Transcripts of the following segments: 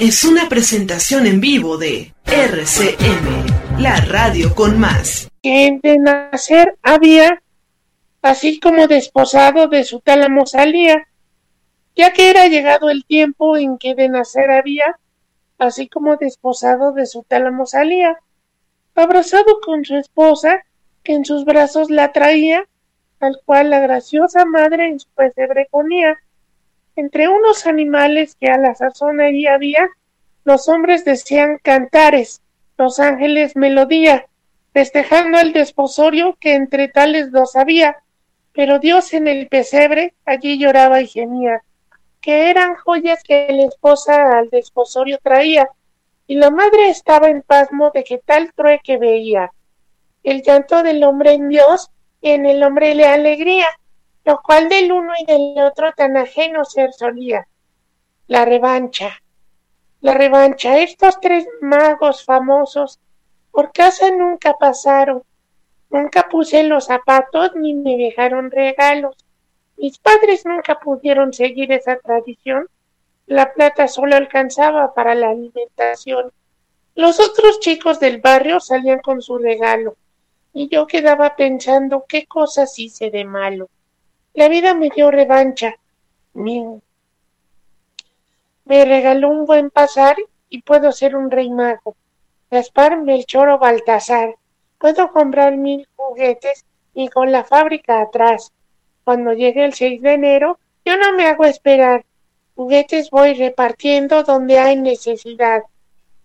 es una presentación en vivo de RCM, la radio con más. Que de nacer había, así como desposado de su tálamo salía, ya que era llegado el tiempo en que de nacer había, así como desposado de su tálamo salía, abrazado con su esposa, que en sus brazos la traía, al cual la graciosa madre en su pesebre ponía entre unos animales que a la sazón allí había, los hombres decían cantares, los ángeles melodía, festejando el desposorio que entre tales dos había, pero Dios en el pesebre allí lloraba y gemía, que eran joyas que la esposa al desposorio traía, y la madre estaba en pasmo de que tal trueque veía. El llanto del hombre en Dios y en el hombre le alegría, lo cual del uno y del otro tan ajeno ser solía. La revancha. La revancha. Estos tres magos famosos por casa nunca pasaron. Nunca puse los zapatos ni me dejaron regalos. Mis padres nunca pudieron seguir esa tradición. La plata solo alcanzaba para la alimentación. Los otros chicos del barrio salían con su regalo, y yo quedaba pensando qué cosas hice de malo. La vida me dio revancha. Me, me regaló un buen pasar y puedo ser un rey mago. Gaspar Melchor o Baltasar. Puedo comprar mil juguetes y con la fábrica atrás. Cuando llegue el 6 de enero, yo no me hago esperar. Juguetes voy repartiendo donde hay necesidad.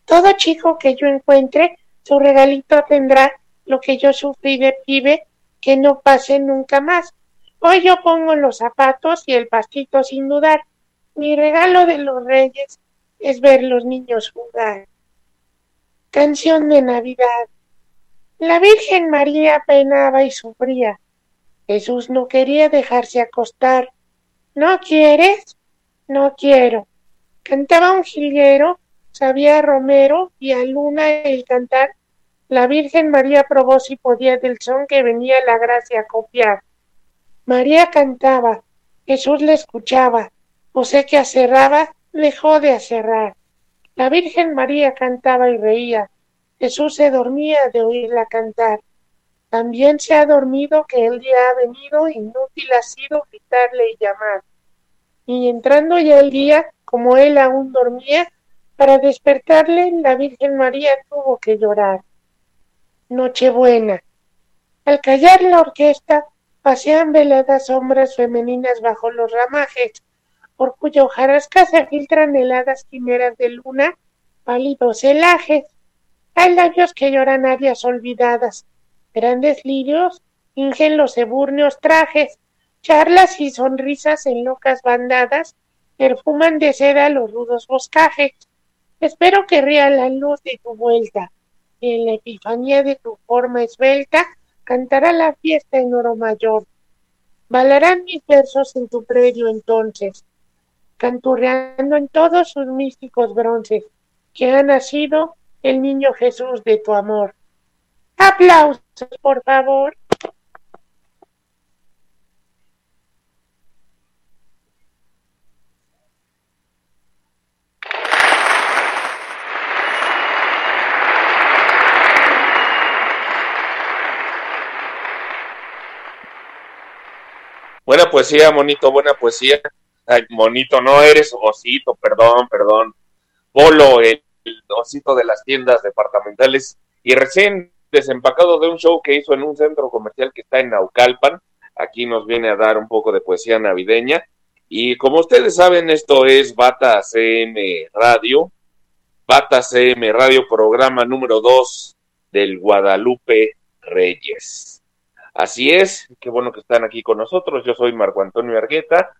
Todo chico que yo encuentre, su regalito tendrá lo que yo sufrí de pibe, que no pase nunca más. Hoy yo pongo los zapatos y el pastito sin dudar. Mi regalo de los reyes es ver los niños jugar. Canción de Navidad. La Virgen María penaba y sufría. Jesús no quería dejarse acostar. ¿No quieres? No quiero. Cantaba un jilguero, sabía Romero y a Luna el cantar. La Virgen María probó si podía del son que venía la gracia copiar. María cantaba, Jesús le escuchaba, José que acerraba, dejó de acerrar. La Virgen María cantaba y reía, Jesús se dormía de oírla cantar. También se ha dormido que el día ha venido, inútil ha sido gritarle y llamar. Y entrando ya el día, como él aún dormía, para despertarle la Virgen María tuvo que llorar. Nochebuena. Al callar la orquesta, pasean veladas sombras femeninas bajo los ramajes, por cuya hojarasca se filtran heladas quimeras de luna, pálidos celajes. Hay labios que lloran áreas olvidadas, grandes lirios fingen los ebúrneos trajes, charlas y sonrisas en locas bandadas perfuman de seda los rudos boscajes. Espero que ría la luz de tu vuelta, y en la epifanía de tu forma esbelta cantará la fiesta en oro mayor. Balarán mis versos en tu predio entonces, canturreando en todos sus místicos bronces, que ha nacido el niño Jesús de tu amor. Aplausos, por favor. Buena poesía, monito, buena poesía. Ay, monito, no eres osito, perdón, perdón. Polo, el, osito de las tiendas departamentales y recién desempacado de un show que hizo en un centro comercial que está en Naucalpan. Aquí nos viene a dar un poco de poesía navideña. Y como ustedes saben, esto es Bata CM Radio. Bata CM Radio, programa número 2 del Guadalupe Reyes. Así es, qué bueno que están aquí con nosotros. Yo soy Marco Antonio Argueta.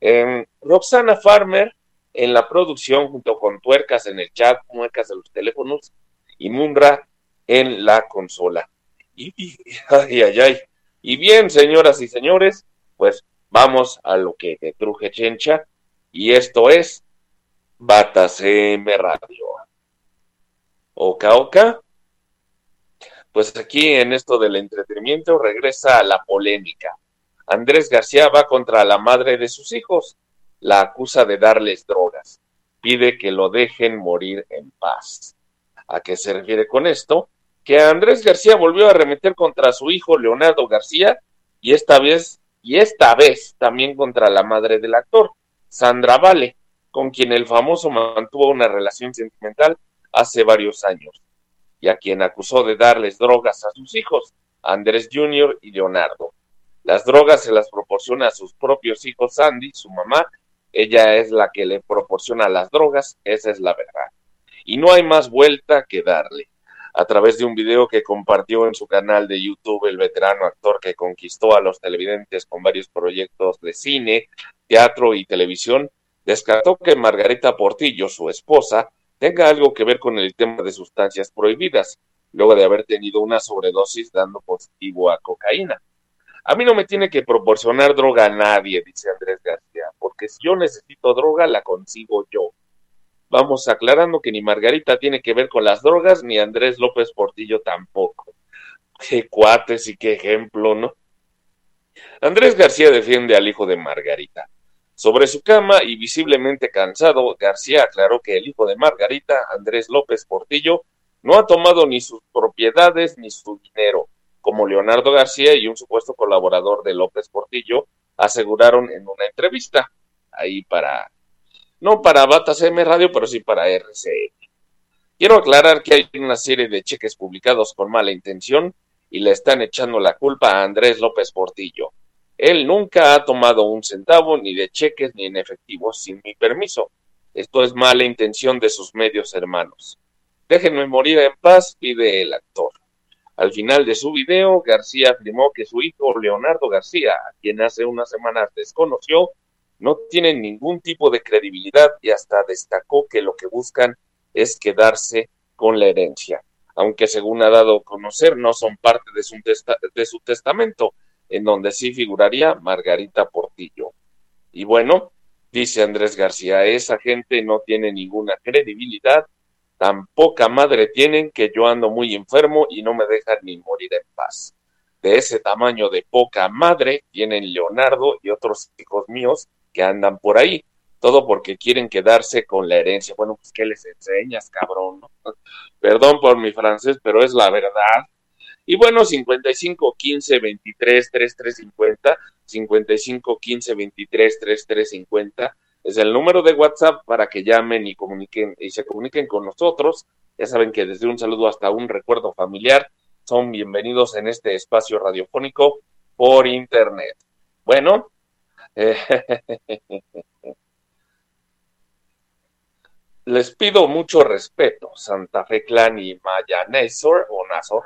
Eh, Roxana Farmer en la producción, junto con Tuercas en el chat, Muecas de los teléfonos, y Mundra en la consola. Y, ay, ay, ay. Y bien, señoras y señores, pues vamos a lo que te truje chencha. Y esto es Batacm Radio. Oca, oca. Pues aquí en esto del entretenimiento regresa a la polémica. Andrés García va contra la madre de sus hijos, la acusa de darles drogas, pide que lo dejen morir en paz. ¿A qué se refiere con esto? Que Andrés García volvió a arremeter contra su hijo Leonardo García y esta vez y esta vez también contra la madre del actor, Sandra Vale, con quien el famoso mantuvo una relación sentimental hace varios años, y a quien acusó de darles drogas a sus hijos, Andrés Jr. y Leonardo. Las drogas se las proporciona a sus propios hijos Sandy, su mamá, ella es la que le proporciona las drogas, esa es la verdad. Y no hay más vuelta que darle. A través de un video que compartió en su canal de YouTube, el veterano actor que conquistó a los televidentes con varios proyectos de cine, teatro y televisión, descartó que Margarita Portillo, su esposa, tenga algo que ver con el tema de sustancias prohibidas, luego de haber tenido una sobredosis dando positivo a cocaína. A mí no me tiene que proporcionar droga a nadie, dice Andrés García, porque si yo necesito droga, la consigo yo. Vamos aclarando que ni Margarita tiene que ver con las drogas, ni Andrés López Portillo tampoco. Qué cuates y qué ejemplo, ¿no? Andrés García defiende al hijo de Margarita. Sobre su cama y visiblemente cansado, García aclaró que el hijo de Margarita, Andrés López Portillo, no ha tomado ni sus propiedades ni su dinero, como Leonardo García y un supuesto colaborador de López Portillo aseguraron en una entrevista, ahí para, no para Batas M Radio, pero sí para RCM. Quiero aclarar que hay una serie de cheques publicados con mala intención y le están echando la culpa a Andrés López Portillo. Él nunca ha tomado un centavo ni de cheques ni en efectivo sin mi permiso. Esto es mala intención de sus medios hermanos. Déjenme morir en paz, pide el actor. Al final de su video, García afirmó que su hijo Leonardo García, a quien hace unas semanas desconoció, no tiene ningún tipo de credibilidad y hasta destacó que lo que buscan es quedarse con la herencia, aunque según ha dado a conocer no son parte de su, de su testamento, en donde sí figuraría Margarita Portillo. Y bueno, dice Andrés García, esa gente no tiene ninguna credibilidad, tan poca madre tienen que yo ando muy enfermo y no me dejan ni morir en paz. De ese tamaño de poca madre tienen Leonardo y otros hijos míos que andan por ahí, todo porque quieren quedarse con la herencia. Bueno, pues ¿qué les enseñas, cabrón? Perdón por mi francés, pero es la verdad. Y bueno, 55 15 23 33 50, 55 15 23 33 50 es el número de WhatsApp para que llamen y comuniquen y se comuniquen con nosotros. Ya saben que desde un saludo hasta un recuerdo familiar son bienvenidos en este espacio radiofónico por internet. Bueno, les pido mucho respeto. Santa Fe Clan y Maya Nazor o Nazor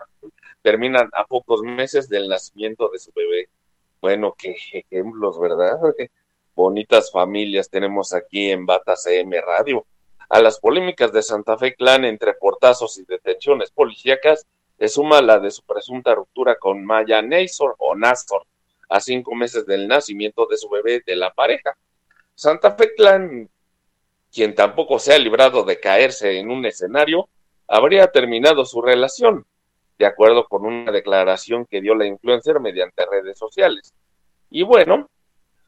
terminan a pocos meses del nacimiento de su bebé. Bueno, qué ejemplos, ¿verdad? Bonitas familias tenemos aquí en Bata CM Radio. A las polémicas de Santa Fe Clan entre portazos y detenciones policíacas se suma la de su presunta ruptura con Maya Nazor o Nazor a cinco meses del nacimiento de su bebé de la pareja. Santa Fe Clan, quien tampoco se ha librado de caerse en un escenario, habría terminado su relación de acuerdo con una declaración que dio la influencer mediante redes sociales. Y bueno,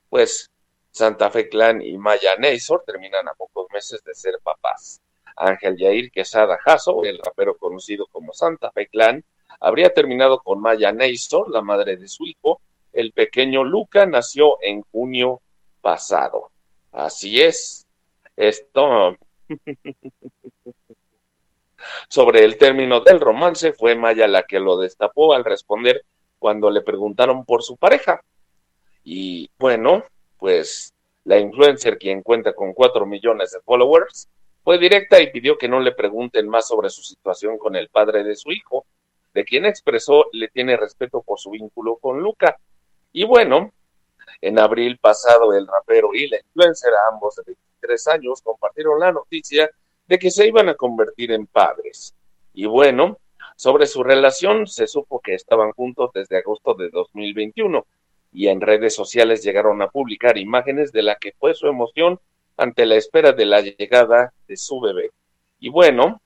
pues Santa Fe Clan y Maya Neisor terminan a pocos meses de ser papás. Ángel Yair Quesada Jasso, el rapero conocido como Santa Fe Clan, habría terminado con Maya Neisor, la madre de su hijo. El pequeño Luca nació en junio pasado. Así es. Esto sobre el término del romance, fue Maya la que lo destapó al responder cuando le preguntaron por su pareja. Y bueno, pues la influencer, quien cuenta con cuatro millones de followers, fue directa y pidió que no le pregunten más sobre su situación con el padre de su hijo, de quien expresó le tiene respeto por su vínculo con Luca. Y bueno, en abril pasado el rapero y la influencer, ambos de 23 años, compartieron la noticia de que se iban a convertir en padres. Y bueno, Sobre su relación se supo que estaban juntos desde agosto de 2021 y en redes sociales llegaron a publicar imágenes de la que fue su emoción ante la espera de la llegada de su bebé. Y bueno,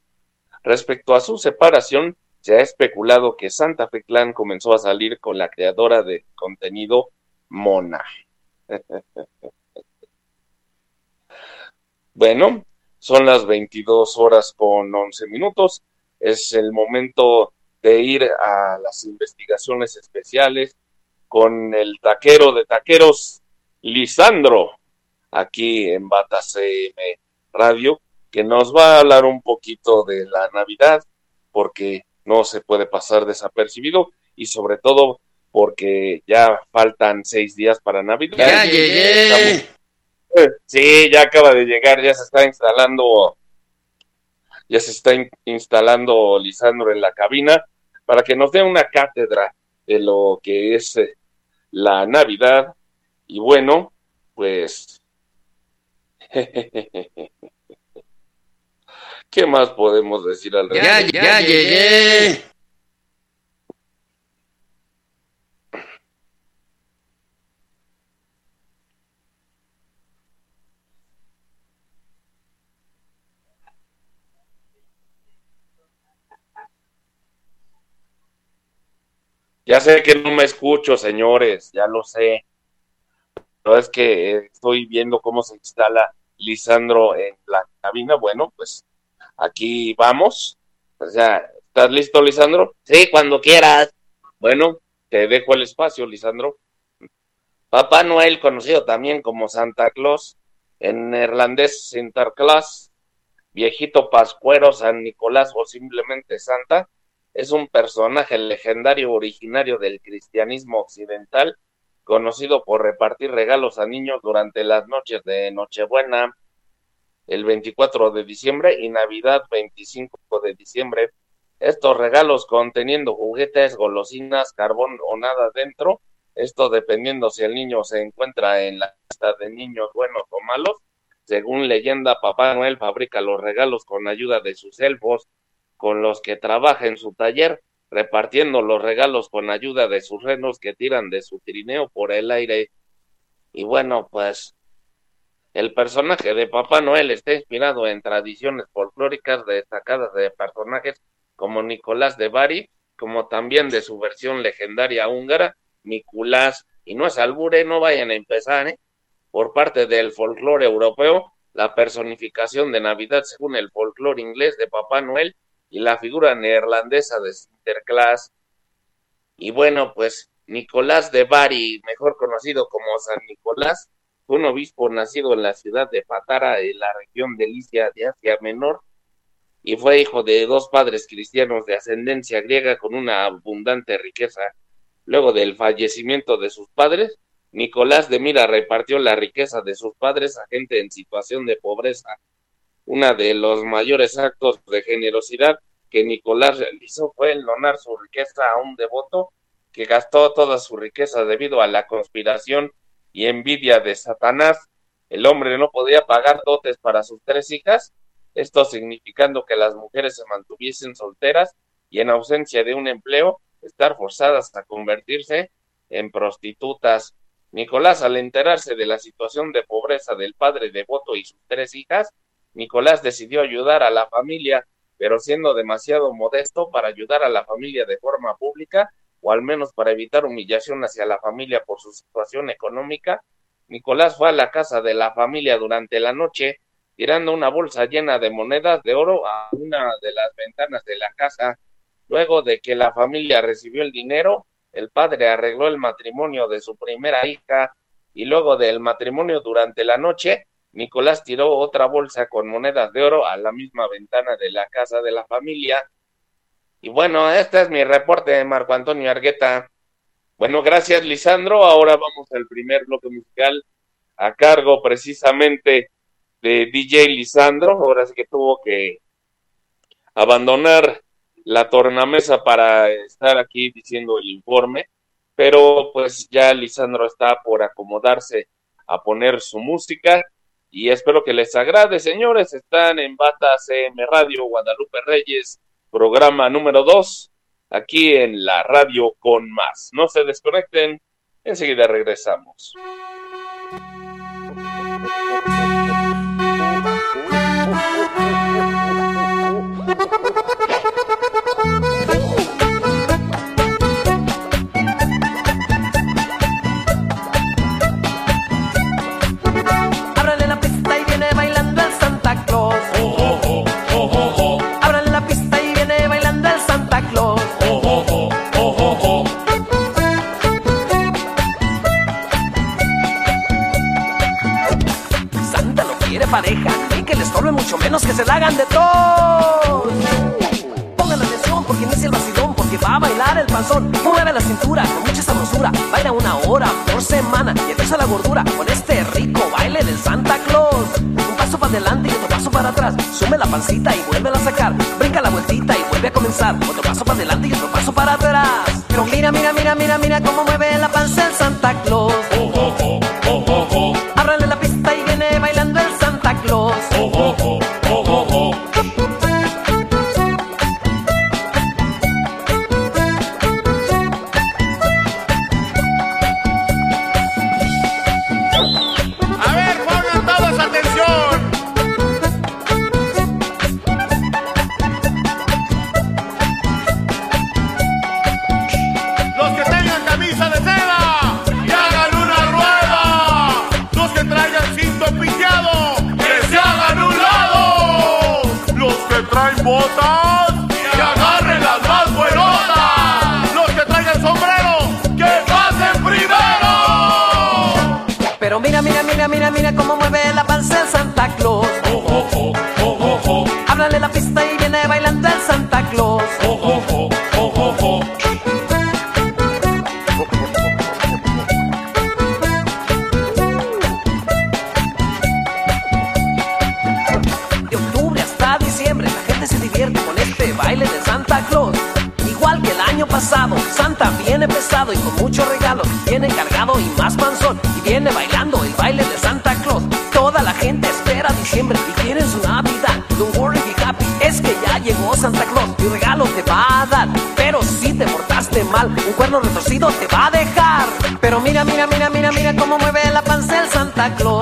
respecto a su separación, se ha especulado que Santa Fe Clan comenzó a salir con la creadora de contenido Mona. bueno, son las 22 horas con 11 minutos. Es el momento de ir a las investigaciones especiales con el taquero de taqueros, Lisandro, aquí en Bata CM Radio, que nos va a hablar un poquito de la Navidad, porque no se puede pasar desapercibido y sobre todo porque ya faltan seis días para Navidad. Ya llegué. Sí, ya acaba de llegar, ya se está instalando, ya se está instalando Lisandro en la cabina para que nos dé una cátedra de lo que es eh, la Navidad. Y bueno, pues, ¿qué más podemos decir al respecto? Ya, ya llegué. Ya sé que no me escucho, señores, ya lo sé. Pero es que eh, estoy viendo cómo se instala Lisandro en la cabina. Bueno, pues aquí vamos. Pues ya, ¿estás listo, Lisandro? Sí, cuando quieras. Bueno, te dejo el espacio, Lisandro. Papá Noel, conocido también como Santa Claus, en neerlandés Sinterklaas, viejito pascuero, San Nicolás o simplemente Santa, es un personaje legendario originario del cristianismo occidental, conocido por repartir regalos a niños durante las noches de Nochebuena, el 24 de diciembre y Navidad 25 de diciembre. Estos regalos conteniendo juguetes, golosinas, carbón o nada dentro, esto dependiendo si el niño se encuentra en la lista de niños buenos o malos. Según leyenda, Papá Noel fabrica los regalos con ayuda de sus elfos, con los que trabaja en su taller, repartiendo los regalos con ayuda de sus renos que tiran de su trineo por el aire. Y bueno, pues el personaje de Papá Noel está inspirado en tradiciones folclóricas destacadas de personajes como Nicolás de Bari, como también de su versión legendaria húngara, Nicolás, y no es albure, no vayan a empezar, ¿eh? Por parte del folclore europeo, la personificación de Navidad según el folclore inglés de Papá Noel y la figura neerlandesa de Sinterklaas. Y bueno, pues Nicolás de Bari, mejor conocido como San Nicolás, fue un obispo nacido en la ciudad de Patara, en la región de Licia de Asia Menor, y fue hijo de dos padres cristianos de ascendencia griega con una abundante riqueza. Luego del fallecimiento de sus padres, Nicolás de Mira repartió la riqueza de sus padres a gente en situación de pobreza uno de los mayores actos de generosidad que Nicolás realizó fue el donar su riqueza a un devoto que gastó toda su riqueza debido a la conspiración y envidia de Satanás. El hombre no podía pagar dotes para sus tres hijas, esto significando que las mujeres se mantuviesen solteras y en ausencia de un empleo, estar forzadas a convertirse en prostitutas. Nicolás, al enterarse de la situación de pobreza del padre devoto y sus tres hijas, Nicolás decidió ayudar a la familia, pero siendo demasiado modesto para ayudar a la familia de forma pública, o al menos para evitar humillación hacia la familia por su situación económica, Nicolás fue a la casa de la familia durante la noche, tirando una bolsa llena de monedas de oro a una de las ventanas de la casa. Luego de que la familia recibió el dinero, el padre arregló el matrimonio de su primera hija y luego del matrimonio durante la noche, Nicolás tiró otra bolsa con monedas de oro a la misma ventana de la casa de la familia. Y bueno, este es mi reporte de Marco Antonio Argueta. Bueno, gracias Lisandro. Ahora vamos al primer bloque musical a cargo precisamente de DJ Lisandro. Ahora sí que tuvo que abandonar la tornamesa para estar aquí diciendo el informe. Pero pues ya Lisandro está por acomodarse a poner su música y espero que les agrade, señores. Están en Bata CM Radio Guadalupe Reyes, programa número 2, aquí en la radio con más. No se desconecten, enseguida regresamos. menos que se la hagan de todos. Pongan la atención porque inicia el vacilón, porque va a bailar el panzón. Mueve la cintura con mucha sabrosura, baila una hora por semana y empieza la gordura con este rico baile del Santa Claus. Un paso para adelante y otro paso para atrás, sube la pancita y vuelve a sacar, brinca la vueltita y vuelve a comenzar. Otro paso para adelante y otro paso para atrás. Pero mira, mira, mira, mira, mira cómo mueve la panza el Santa Claus. Santa Claus.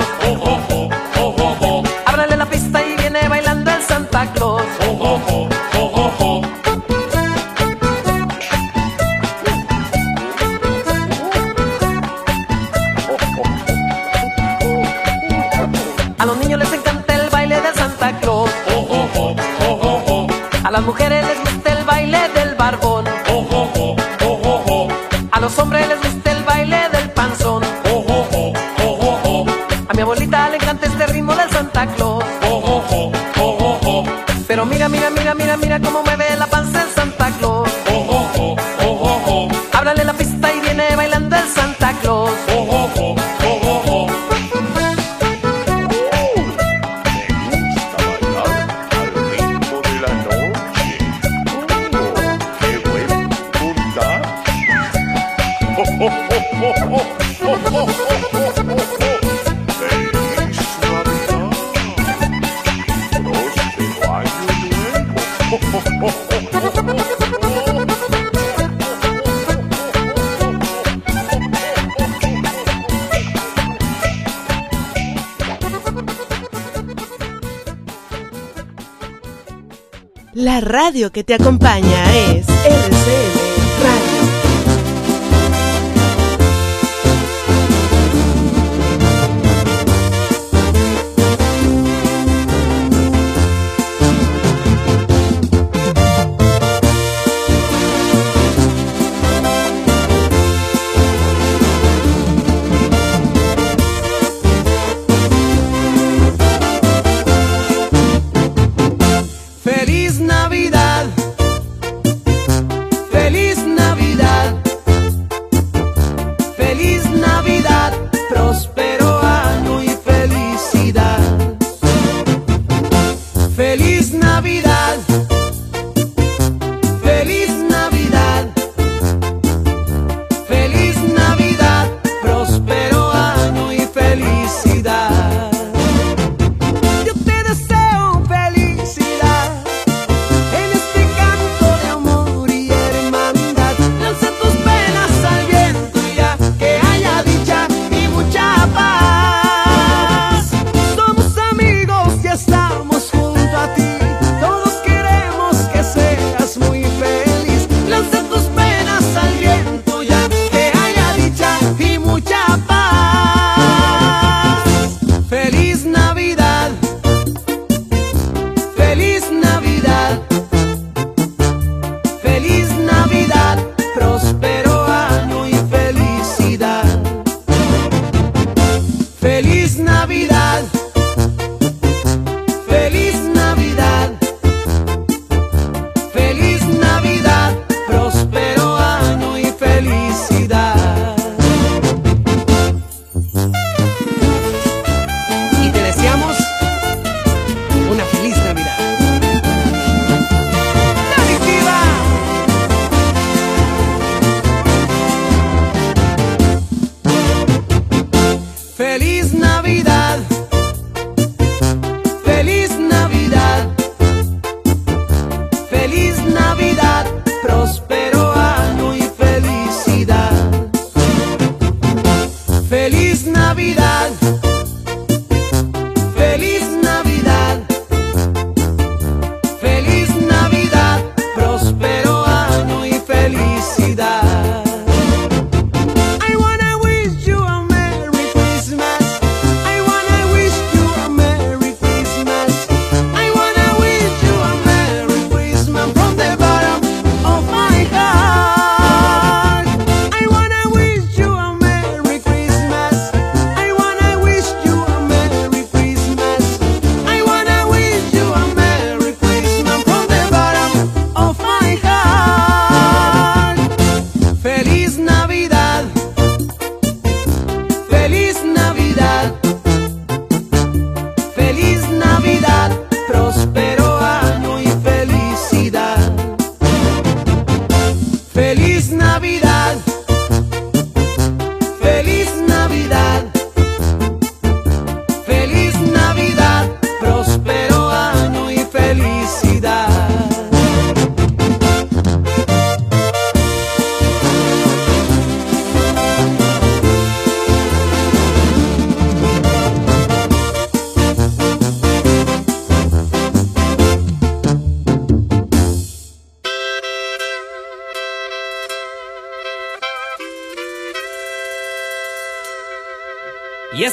Radio que te acompaña es RCM.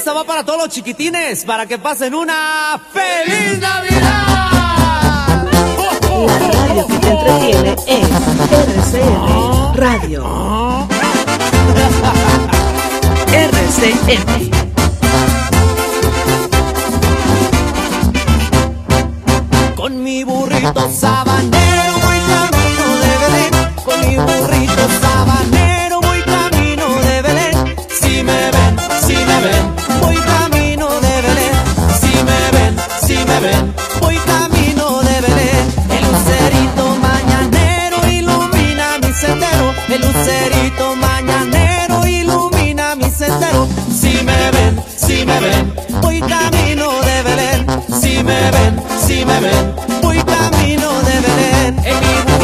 esta va para todos los chiquitines, para que pasen una feliz Navidad. La radio que te entretiene es RCN Radio. RCN. Con mi burrito sabanero voy camino de Belén, con mi burrito lucerito mañanero ilumina mi sendero. Si me ven, si me ven, voy camino de Belén. Si me ven, si me ven, voy camino de Belén. En mi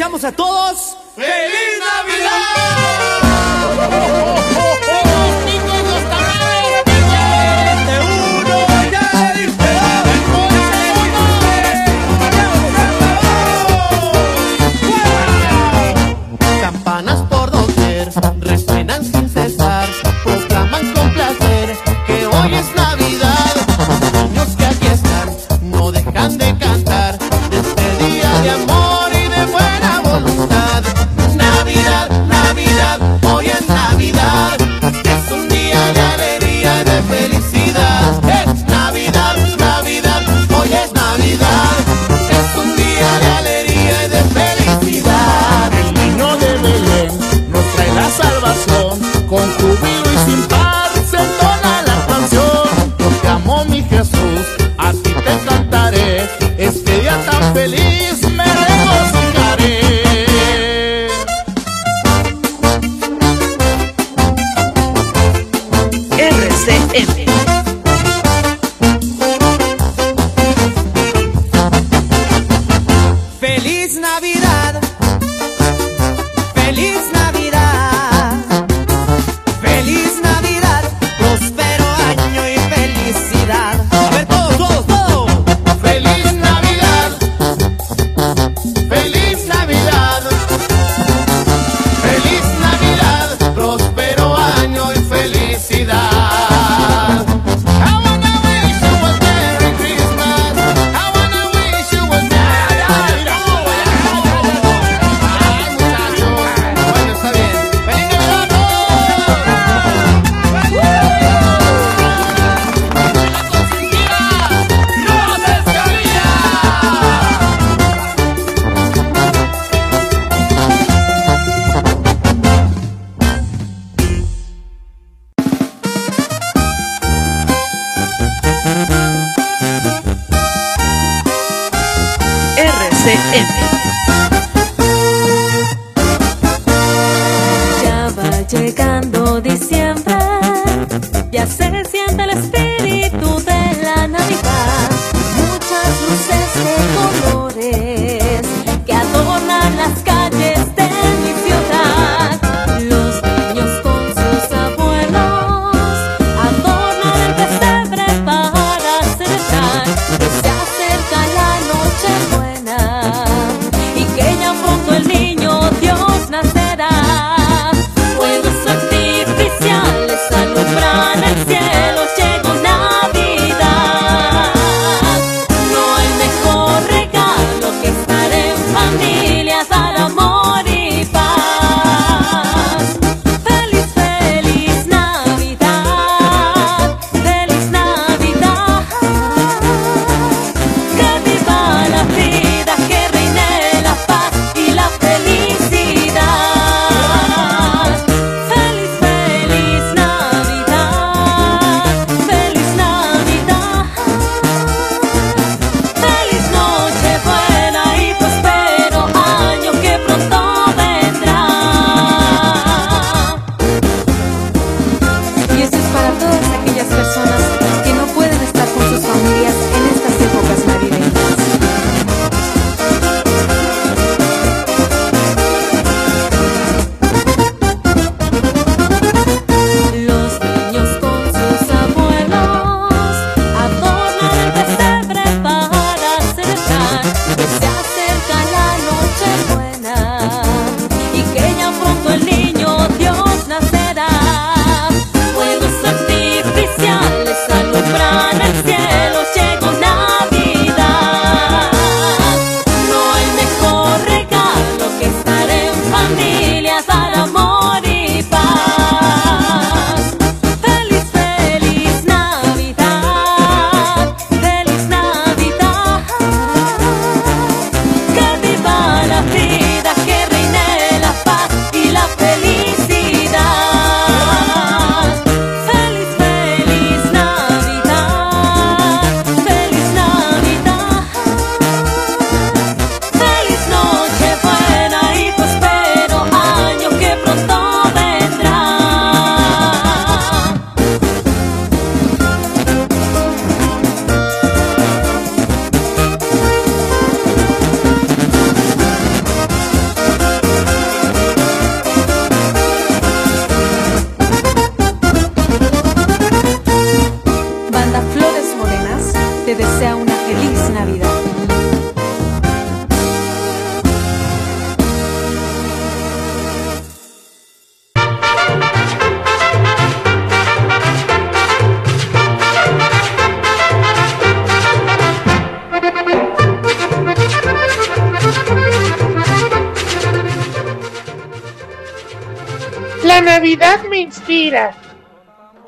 deseamos a todos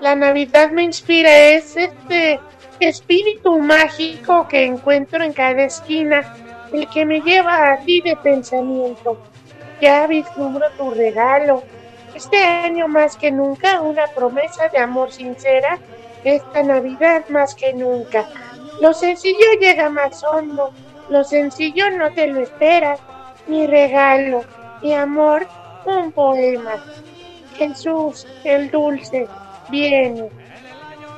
la Navidad me inspira es este espíritu mágico que encuentro en cada esquina, el que me lleva a ti de pensamiento. Ya vislumbro tu regalo. Este año más que nunca una promesa de amor sincera, esta Navidad más que nunca. Lo sencillo llega más hondo, lo sencillo no te lo esperas. Mi regalo, mi amor, un poema. Jesús, el dulce, viene.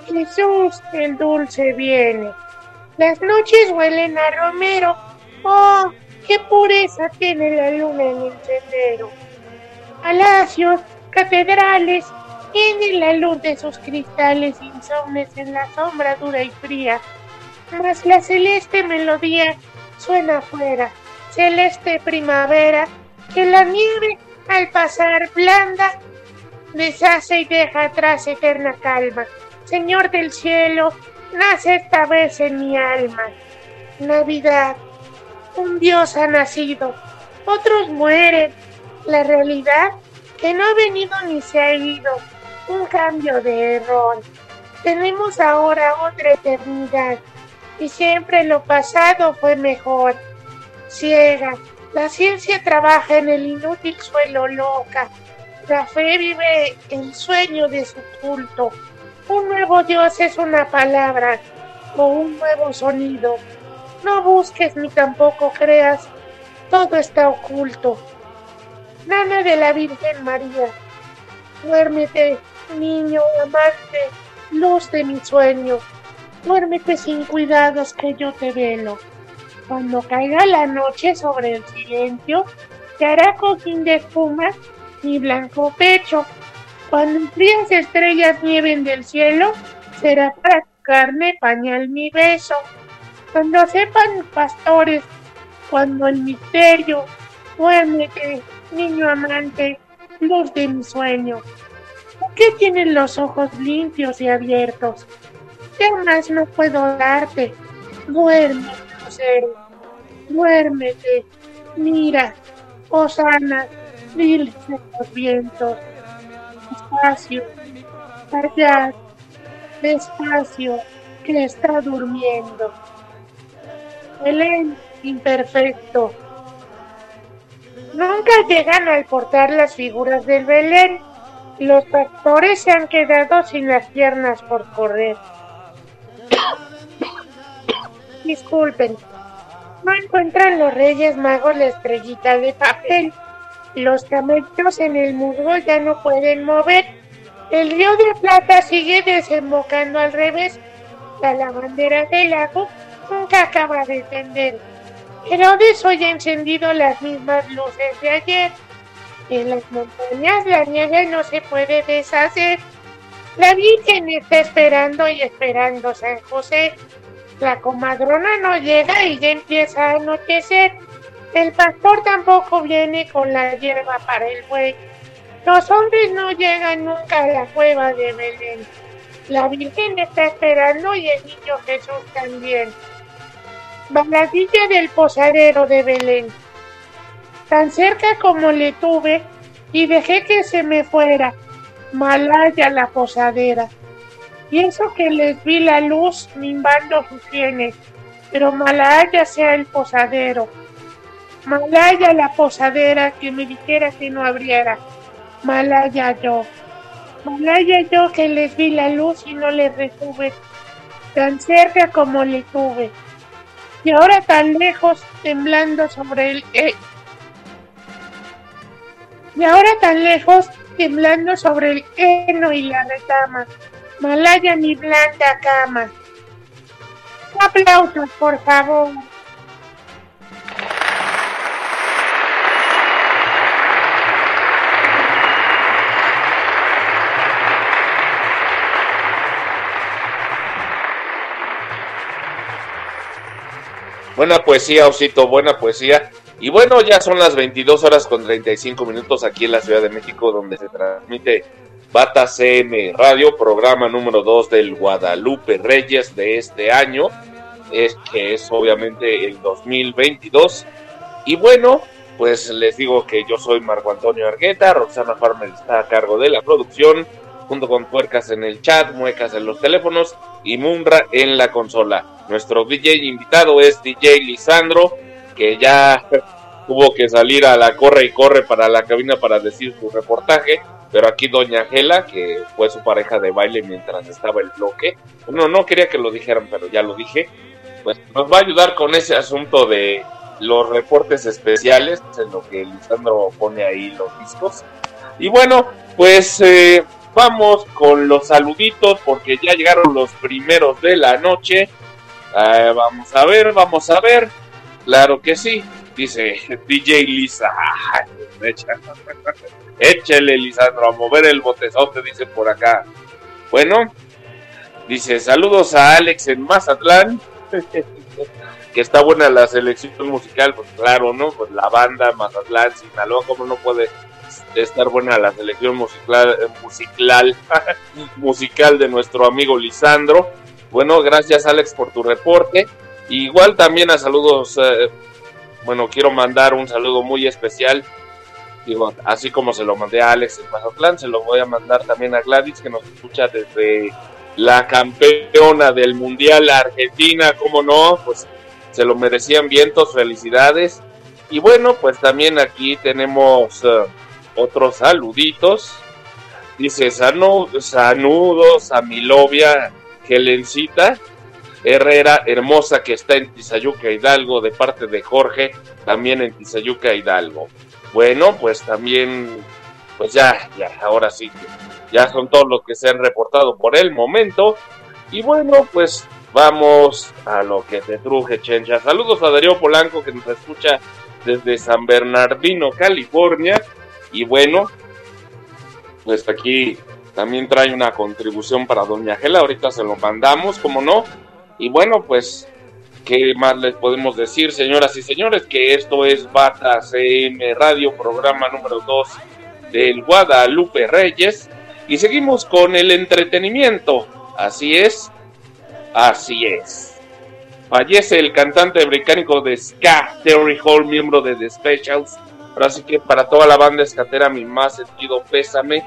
Jesús el dulce viene. Las noches huelen a romero. ¡Oh, qué pureza tiene la luna en el sendero! Palacios, catedrales, tiene la luz de sus cristales insomnes en la sombra dura y fría. Mas la celeste melodía suena afuera, celeste primavera, que la nieve al pasar blanda deshace y deja atrás eterna calma. Señor del cielo, nace esta vez en mi alma. Navidad, un Dios ha nacido, otros mueren. La realidad que no ha venido ni se ha ido, un cambio de error. Tenemos ahora otra eternidad y siempre lo pasado fue mejor. Ciega, la ciencia trabaja en el inútil suelo loca. La fe vive el sueño de su culto. Un nuevo Dios es una palabra o un nuevo sonido. No busques ni tampoco creas, todo está oculto. Nana de la Virgen María, duérmete, niño amante, luz de mi sueño. Duérmete sin cuidados que yo te velo. Cuando caiga la noche sobre el silencio, te hará cojín de espuma mi blanco pecho. Cuando frías estrellas nieben del cielo, será para tu carne pañal mi beso. Cuando sepan pastores, cuando el misterio, duérmete, niño amante, luz de mi sueño. ¿Por qué tienes los ojos limpios y abiertos? ¿Qué más no puedo darte? Duerme, duérmete, mira, Osana, diles a los vientos, despacio, callad, despacio, que está durmiendo. Belén, imperfecto. Nunca llegan al portar las figuras del Belén. Los pastores se han quedado sin las piernas por correr. Disculpen. No encuentran los Reyes Magos la estrellita de papel. Los camellos en el musgo ya no pueden mover. El río de plata sigue desembocando al revés. La lavandera del lago nunca acaba de tender. Herodes hoy ha encendido las mismas luces de ayer. En las montañas la nieve no se puede deshacer. La Virgen está esperando y esperando San José. La comadrona no llega y ya empieza a anochecer. El pastor tampoco viene con la hierba para el buey. Los hombres no llegan nunca a la cueva de Belén. La Virgen está esperando y el niño Jesús también. Baladilla del posadero de Belén. Tan cerca como le tuve y dejé que se me fuera. Malaya la posadera. Pienso que les vi la luz mimbando sus sienes, pero Malaya sea el posadero. Malaya la posadera que me dijera que no abriera. Malaya yo. Malaya yo que les vi la luz y no les retuve. Tan cerca como le tuve. Y ahora tan lejos, temblando sobre el... y ahora tan lejos, temblando sobre el heno y la retama. Malaya mi blanca cama. Aplausos, por favor. Buena poesía, Osito, buena poesía. Y bueno, ya son las 22 horas con 35 minutos aquí en la Ciudad de México, donde se transmite Bata CM Radio, programa número 2 del Guadalupe Reyes de este año, es que es obviamente el 2022. Y bueno, pues les digo que yo soy Marco Antonio Argueta, Roxana Farmer está a cargo de la producción, junto con Puercas en el chat, Muecas en los teléfonos y Munra en la consola. Nuestro DJ invitado es DJ Lisandro, que ya tuvo que salir a la corre y corre para la cabina para decir su reportaje, pero aquí Doña Gela, que fue su pareja de baile mientras estaba el bloque, no, no quería que lo dijeran, pero ya lo dije, pues nos va a ayudar con ese asunto de los reportes especiales, en lo que Lisandro pone ahí los discos. Y bueno, pues eh, vamos con los saluditos porque ya llegaron los primeros de la noche. Eh, vamos a ver, vamos a ver. Claro que sí. Dice DJ Lisa. Échale, Lisandro, a mover el botezote, dice por acá. Bueno, dice saludos a Alex en Mazatlán. que está buena la selección musical, pues claro, ¿no? Pues la banda Mazatlán, Sinaloa, ¿cómo no puede estar buena la selección musical, musical, musical de nuestro amigo Lisandro? Bueno, gracias Alex por tu reporte. Igual también a saludos, eh, bueno, quiero mandar un saludo muy especial Digo, así como se lo mandé a Alex en Mazatlán, se lo voy a mandar también a Gladys, que nos escucha desde la campeona del Mundial Argentina, ¿cómo no? Pues se lo merecían vientos, felicidades. Y bueno, pues también aquí tenemos eh, otros saluditos. Dice saludos a Milovia Helencita Herrera Hermosa que está en Tizayuca Hidalgo de parte de Jorge, también en Tizayuca Hidalgo. Bueno, pues también, pues ya, ya, ahora sí, ya son todos los que se han reportado por el momento. Y bueno, pues vamos a lo que te truje, Chencha. Saludos a Darío Polanco que nos escucha desde San Bernardino, California. Y bueno, pues aquí también trae una contribución para Doña Gela. Ahorita se lo mandamos, como no. Y bueno, pues ¿Qué más les podemos decir, señoras y señores? Que esto es Bata CM Radio, programa número 2 del Guadalupe Reyes. Y seguimos con el entretenimiento. Así es, así es. Fallece el cantante británico de ska, Terry Hall, miembro de The Specials. Así que para toda la banda escatera, mi más sentido pésame.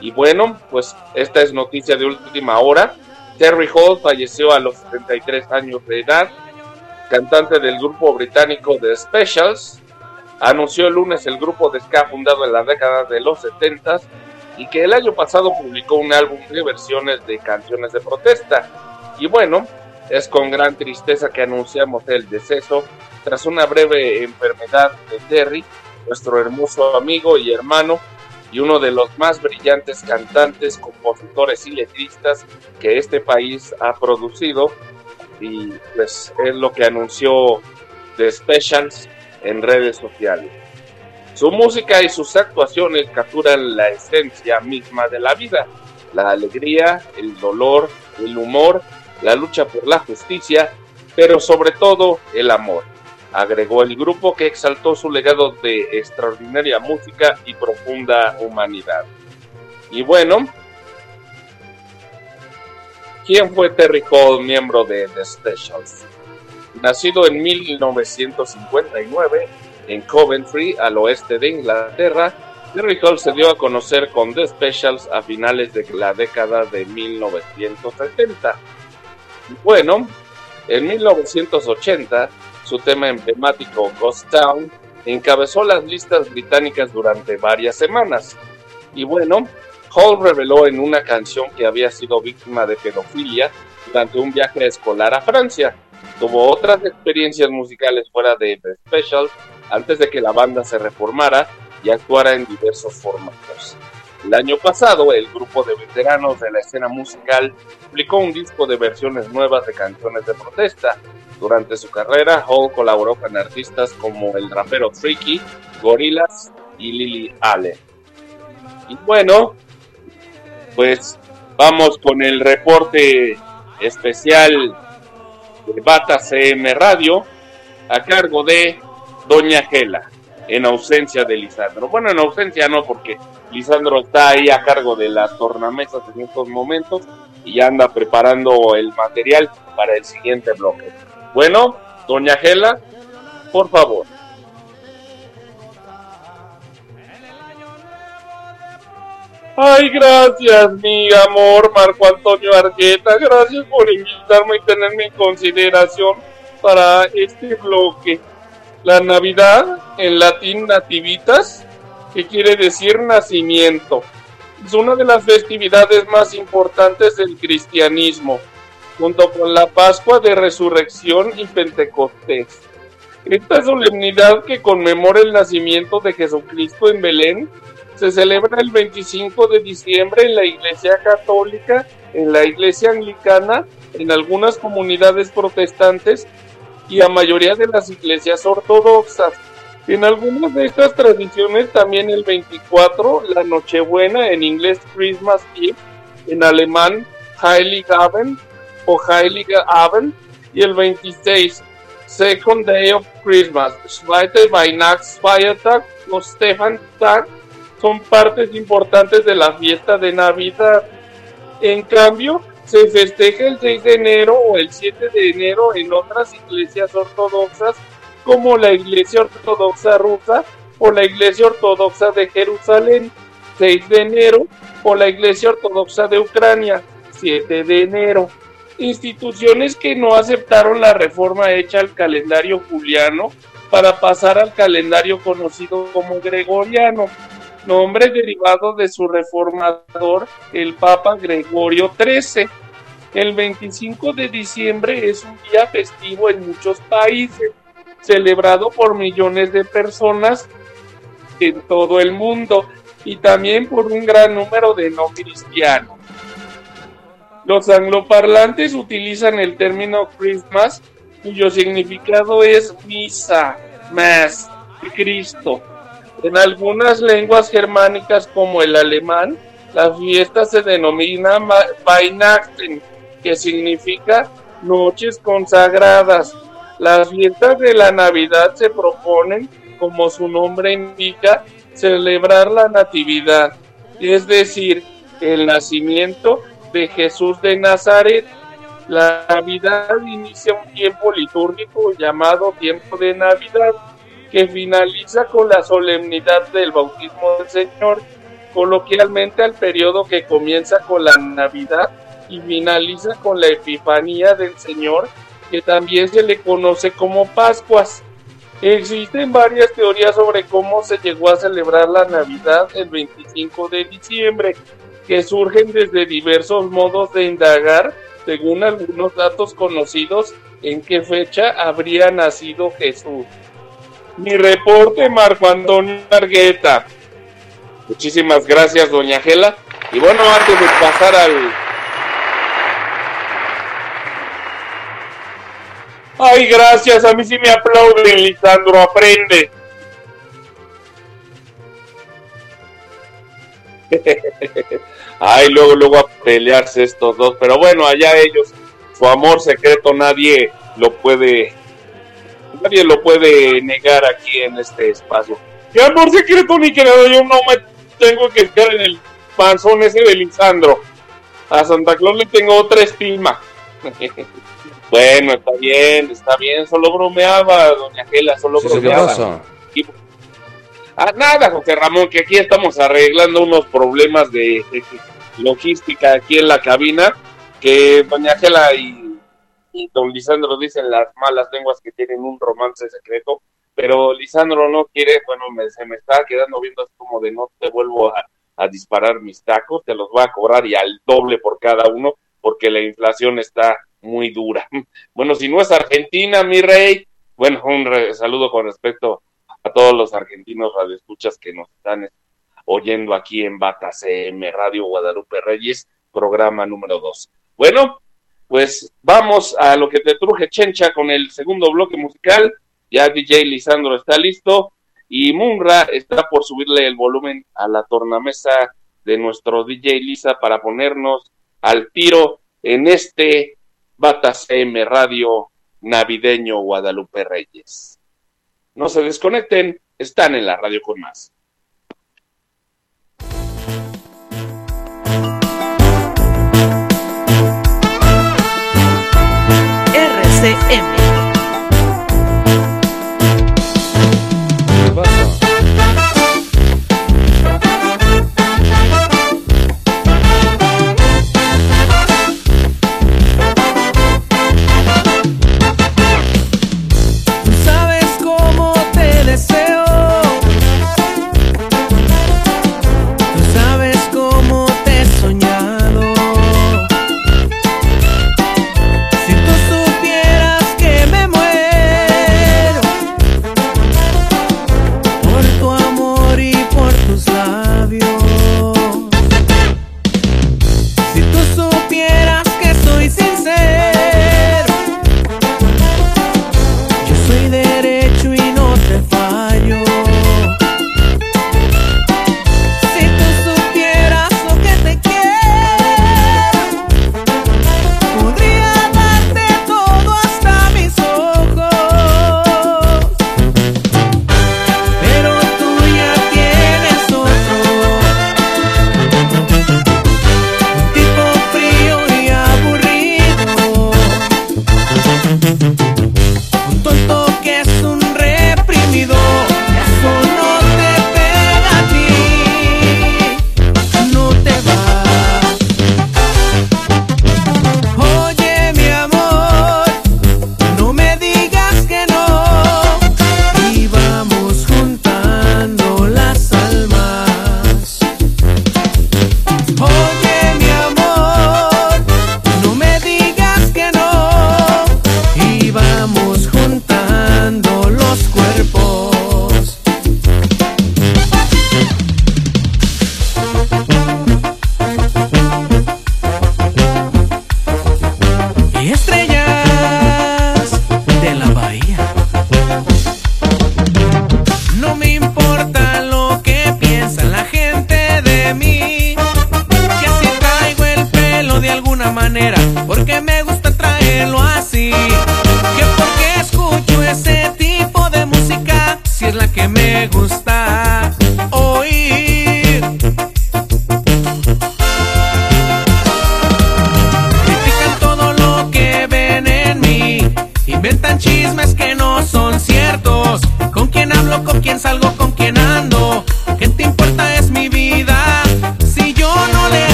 Y bueno, pues esta es noticia de última hora. Terry Hall falleció a los 73 años de edad cantante del grupo británico The Specials, anunció el lunes el grupo de ska fundado en la década de los 70 y que el año pasado publicó un álbum de versiones de canciones de protesta. Y bueno, es con gran tristeza que anunciamos el deceso tras una breve enfermedad de Terry, nuestro hermoso amigo y hermano y uno de los más brillantes cantantes, compositores y letristas que este país ha producido y pues es lo que anunció The Specials en redes sociales. Su música y sus actuaciones capturan la esencia misma de la vida, la alegría, el dolor, el humor, la lucha por la justicia, pero sobre todo el amor. Agregó el grupo que exaltó su legado de extraordinaria música y profunda humanidad. Y bueno, ¿Quién fue Terry Hall, miembro de The Specials? Nacido en 1959 en Coventry, al oeste de Inglaterra, Terry Hall se dio a conocer con The Specials a finales de la década de 1970. Bueno, en 1980, su tema emblemático Ghost Town encabezó las listas británicas durante varias semanas. Y bueno, Hall reveló en una canción que había sido víctima de pedofilia durante un viaje escolar a Francia. Tuvo otras experiencias musicales fuera de The Special antes de que la banda se reformara y actuara en diversos formatos. El año pasado, el grupo de veteranos de la escena musical publicó un disco de versiones nuevas de canciones de protesta. Durante su carrera, Hall colaboró con artistas como el rapero Tricky, Gorillaz y Lily Allen. Y bueno, pues vamos con el reporte especial de Bata CM Radio a cargo de Doña Gela, en ausencia de Lisandro. Bueno, en ausencia no, porque Lisandro está ahí a cargo de las tornamesas en estos momentos y ya anda preparando el material para el siguiente bloque. Bueno, Doña Gela, por favor. Ay, gracias, mi amor, Marco Antonio Argueta. Gracias por invitarme y tenerme en consideración para este bloque. La Navidad, en latín nativitas, que quiere decir nacimiento. Es una de las festividades más importantes del cristianismo, junto con la Pascua de Resurrección y Pentecostés. Esta solemnidad que conmemora el nacimiento de Jesucristo en Belén se celebra el 25 de diciembre en la Iglesia Católica, en la Iglesia Anglicana, en algunas comunidades protestantes y a mayoría de las iglesias ortodoxas. En algunas de estas tradiciones también el 24, la Nochebuena, en inglés Christmas Eve, en alemán Heiligabend o Heiligabend, y el 26, Second Day of Christmas, Zweite Weihnachtsfeiertag o Stefantag, son partes importantes de la fiesta de Navidad. En cambio, se festeja el 6 de enero o el 7 de enero en otras iglesias ortodoxas como la Iglesia Ortodoxa Rusa o la Iglesia Ortodoxa de Jerusalén, 6 de enero, o la Iglesia Ortodoxa de Ucrania, 7 de enero. Instituciones que no aceptaron la reforma hecha al calendario juliano para pasar al calendario conocido como gregoriano, nombre derivado de su reformador, el Papa Gregorio XIII. El 25 de diciembre es un día festivo en muchos países celebrado por millones de personas en todo el mundo y también por un gran número de no cristianos. Los angloparlantes utilizan el término Christmas, cuyo significado es misa, Mass, Cristo. En algunas lenguas germánicas como el alemán, la fiesta se denomina Weihnachten, que significa noches consagradas, las fiestas de la Navidad se proponen, como su nombre indica, celebrar la Natividad, es decir, el nacimiento de Jesús de Nazaret. La Navidad inicia un tiempo litúrgico llamado tiempo de Navidad, que finaliza con la solemnidad del bautismo del Señor, coloquialmente al periodo que comienza con la Navidad y finaliza con la Epifanía del Señor que también se le conoce como Pascuas. Existen varias teorías sobre cómo se llegó a celebrar la Navidad el 25 de diciembre, que surgen desde diversos modos de indagar, según algunos datos conocidos, en qué fecha habría nacido Jesús. Mi reporte, Marco Antonio Argueta. Muchísimas gracias, doña Gela. Y bueno, antes de pasar al Ay, gracias, a mí sí me aplauden, Lisandro, aprende. Ay, luego, luego a pelearse estos dos, pero bueno, allá ellos, su amor secreto nadie lo puede, nadie lo puede negar aquí en este espacio. Mi amor secreto, ni que yo no me tengo que quedar en el panzón ese de Lisandro. A Santa Claus le tengo otra estima. Bueno, está bien, está bien, solo bromeaba, doña Gela, solo bromeaba. Ah, nada, José Ramón, que aquí estamos arreglando unos problemas de, logística aquí en la cabina, que doña Gela y, don Lisandro dicen las malas lenguas que tienen un romance secreto, pero Lisandro no quiere, bueno, se me está quedando viendo así como de no te vuelvo a, a disparar mis tacos, te los voy a cobrar y al doble por cada uno, porque la inflación está muy dura. Bueno, si no es Argentina, mi rey, bueno, un saludo con respecto a todos los argentinos radioescuchas que nos están oyendo aquí en Bata CM Radio Guadalupe Reyes, programa número 2. Bueno, pues vamos a lo que te truje Chencha con el segundo bloque musical. Ya DJ Lisandro está listo y Munra está por subirle el volumen a la tornamesa de nuestro DJ Lisa para ponernos al tiro en este Batas M Radio Navideño Guadalupe Reyes. No se desconecten, están en la radio con más. RCM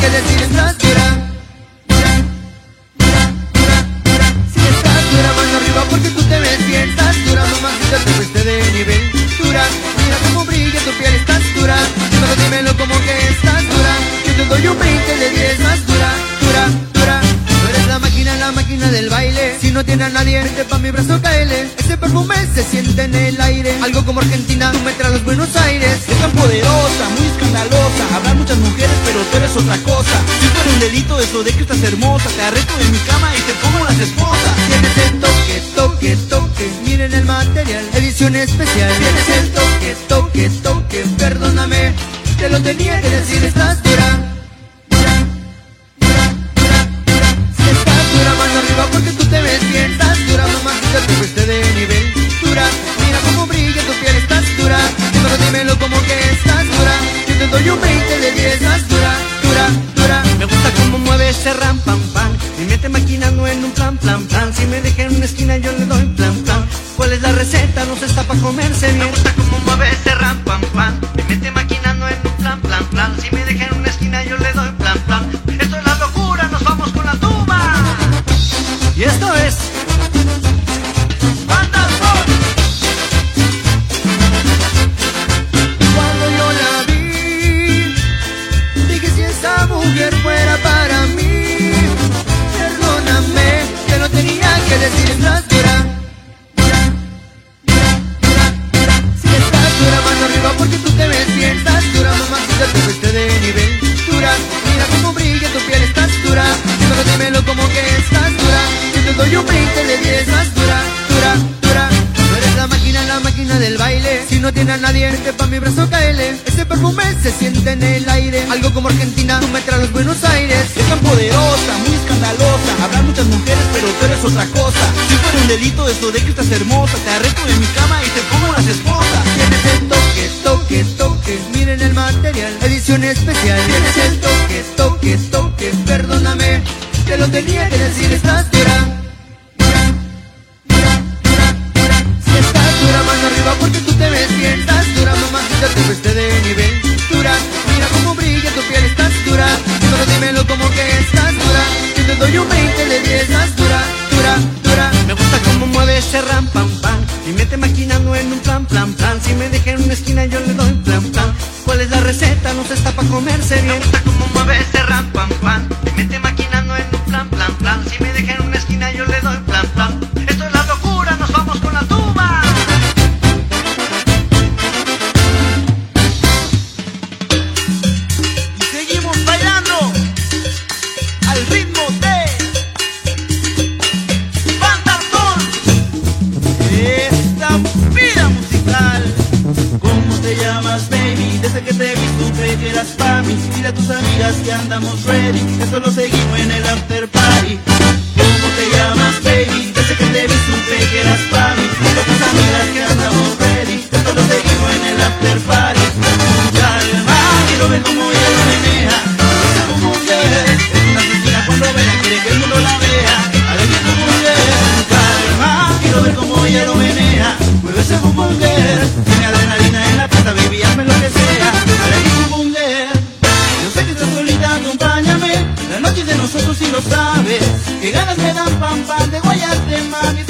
que decir estás dura Dura, dura, dura, Si estás dura, mano arriba porque tú te ves bien. Estás dura, mamacita, te fuiste de nivel Dura, mira cómo brilla tu piel Estás dura, solo dímelo como que estás dura. Yo te doy un 20 de 10 más dura, dura, dura Tú eres la máquina, la máquina del baile. Si no tienes a nadie, vente pa' mi brazo, caele Ese perfume se siente en el aire. Algo como Argentina, tú me traes los Buenos Aires. Es tan poderoso es otra cosa. Si fuera un delito eso de que estás hermosa. Te arresto de mi cama y te pongo las esposas. Tienes el toque, toque, toque. Miren el material, edición especial. Tienes el toque, toque, toque. Perdóname, te lo tenía que decir, estás llorando. para comerse de nosotros y lo sabes. Que ganas me dan pan pan de guayarte, mami.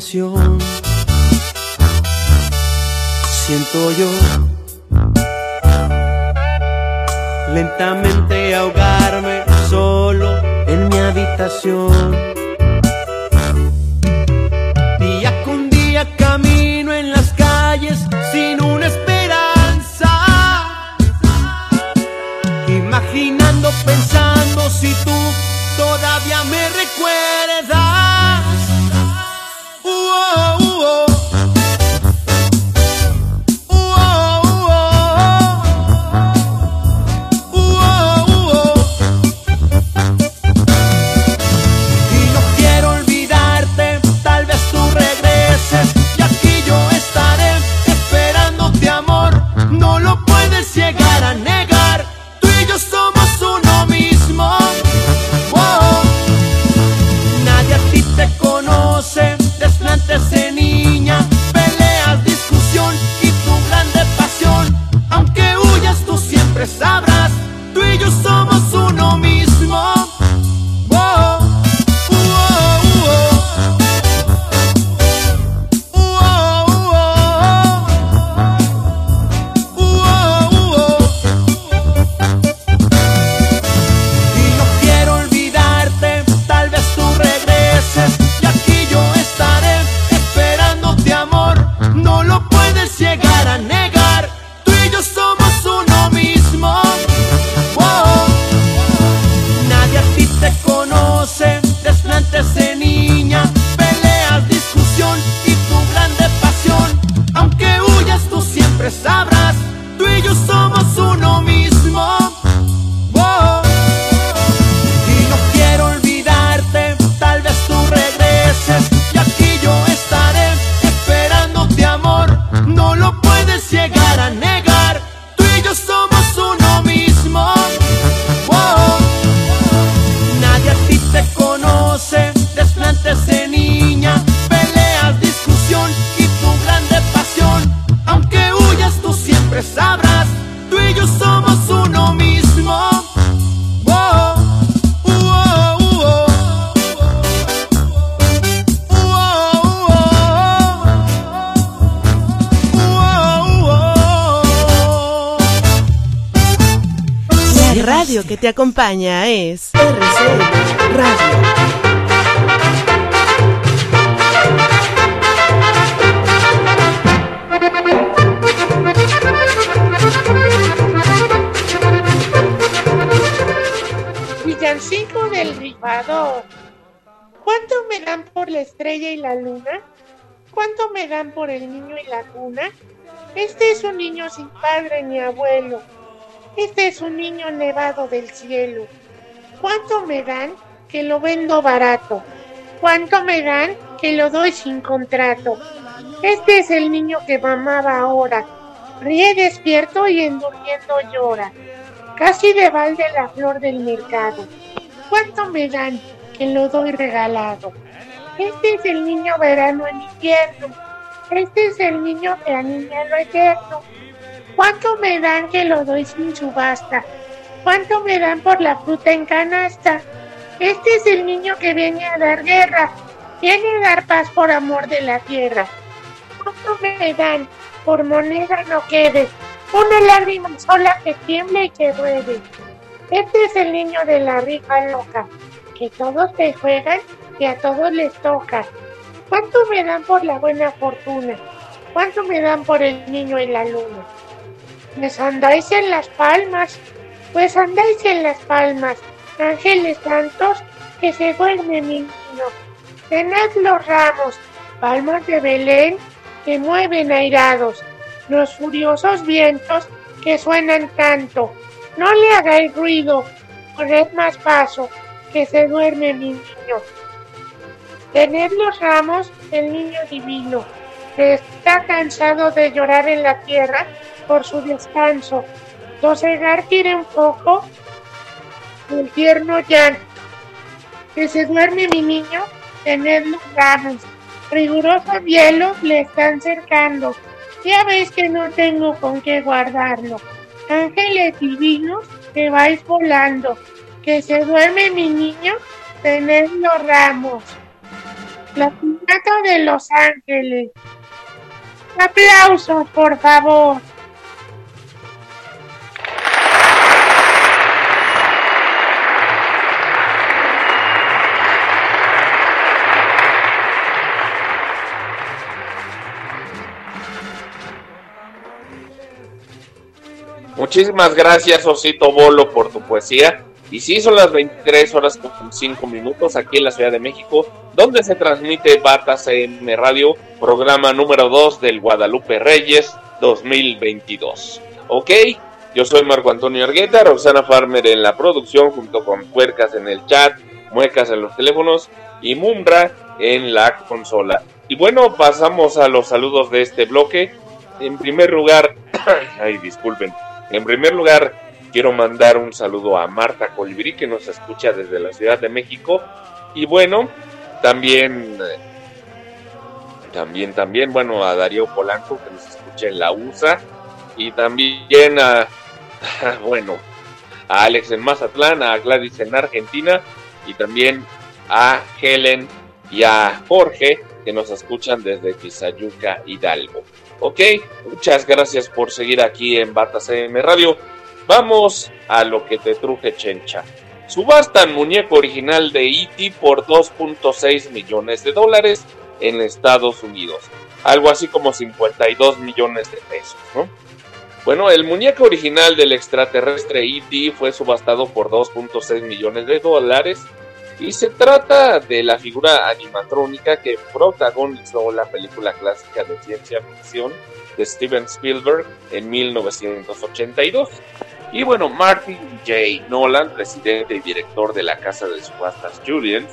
Siento yo lentamente acompaña es RCN Radio. Villancico del rifador. ¿Cuánto me dan por la estrella y la luna? ¿Cuánto me dan por el niño y la cuna? Este es un niño sin padre ni abuelo este es un niño nevado del cielo. ¿Cuánto me dan? Que lo vendo barato. ¿Cuánto me dan? Que lo doy sin contrato. Este es el niño que mamaba ahora. Ríe despierto y en endurmiendo llora. Casi de balde la flor del mercado. ¿Cuánto me dan? Que lo doy regalado. Este es el niño verano en invierno. Este es el niño que anima lo eterno. ¿Cuánto me dan que lo doy sin subasta? ¿Cuánto me dan por la fruta en canasta? Este es el niño que viene a dar guerra. Viene a dar paz por amor de la tierra. ¿Cuánto me dan? Por moneda no quede. Una lágrima sola que tiemble y que ruede. Este es el niño de la rifa loca. Que todos te juegan y a todos les toca. ¿Cuánto me dan por la buena fortuna? ¿Cuánto me dan por el niño en la luna? Pues andáis en las palmas, pues andáis en las palmas, ángeles santos, que se duerme mi niño. Tened los ramos, palmas de Belén, que mueven airados, los furiosos vientos que suenan tanto. No le hagáis ruido, poned más paso, que se duerme mi niño. Tened los ramos del niño divino, que está cansado de llorar en la tierra por su descanso. Dosegar quiere un poco el tierno llanto. Que se duerme mi niño, tened los ramos. Rigurosos hielos le están cercando. Ya veis que no tengo con qué guardarlo. Ángeles divinos, que vais volando. Que se duerme mi niño, tened los ramos. La de Los Ángeles. Aplausos, por favor. Muchísimas gracias, Osito Bolo, por tu poesía. Y sí, son las 23 horas con 5 minutos aquí en la Ciudad de México, donde se transmite Batas CM Radio, programa número 2 del Guadalupe Reyes 2022. Ok, yo soy Marco Antonio Argueta, Roxana Farmer en la producción, junto con Puercas en el chat, Muecas en los teléfonos y Mumbra en la consola. Y bueno, pasamos a los saludos de este bloque. En primer lugar, ay, disculpen. En primer lugar, quiero mandar un saludo a Marta Colibrí, que nos escucha desde la Ciudad de México. Y bueno, también, eh, también, también, bueno, a Darío Polanco, que nos escucha en la USA. Y también a, bueno, a Alex en Mazatlán, a Gladys en Argentina. Y también a Helen y a Jorge, que nos escuchan desde Tizayuca, Hidalgo. Ok, muchas gracias por seguir aquí en Bata CM Radio. Vamos a lo que te truje Chencha. Subastan muñeco original de E.T. por 2.6 millones de dólares en Estados Unidos. Algo así como 52 millones de pesos, ¿no? Bueno, el muñeco original del extraterrestre E.T. fue subastado por 2.6 millones de dólares y se trata de la figura animatrónica que protagonizó la película clásica de ciencia ficción de Steven Spielberg en 1982. Y bueno, Martin J. Nolan, presidente y director de la casa de subastas Julians,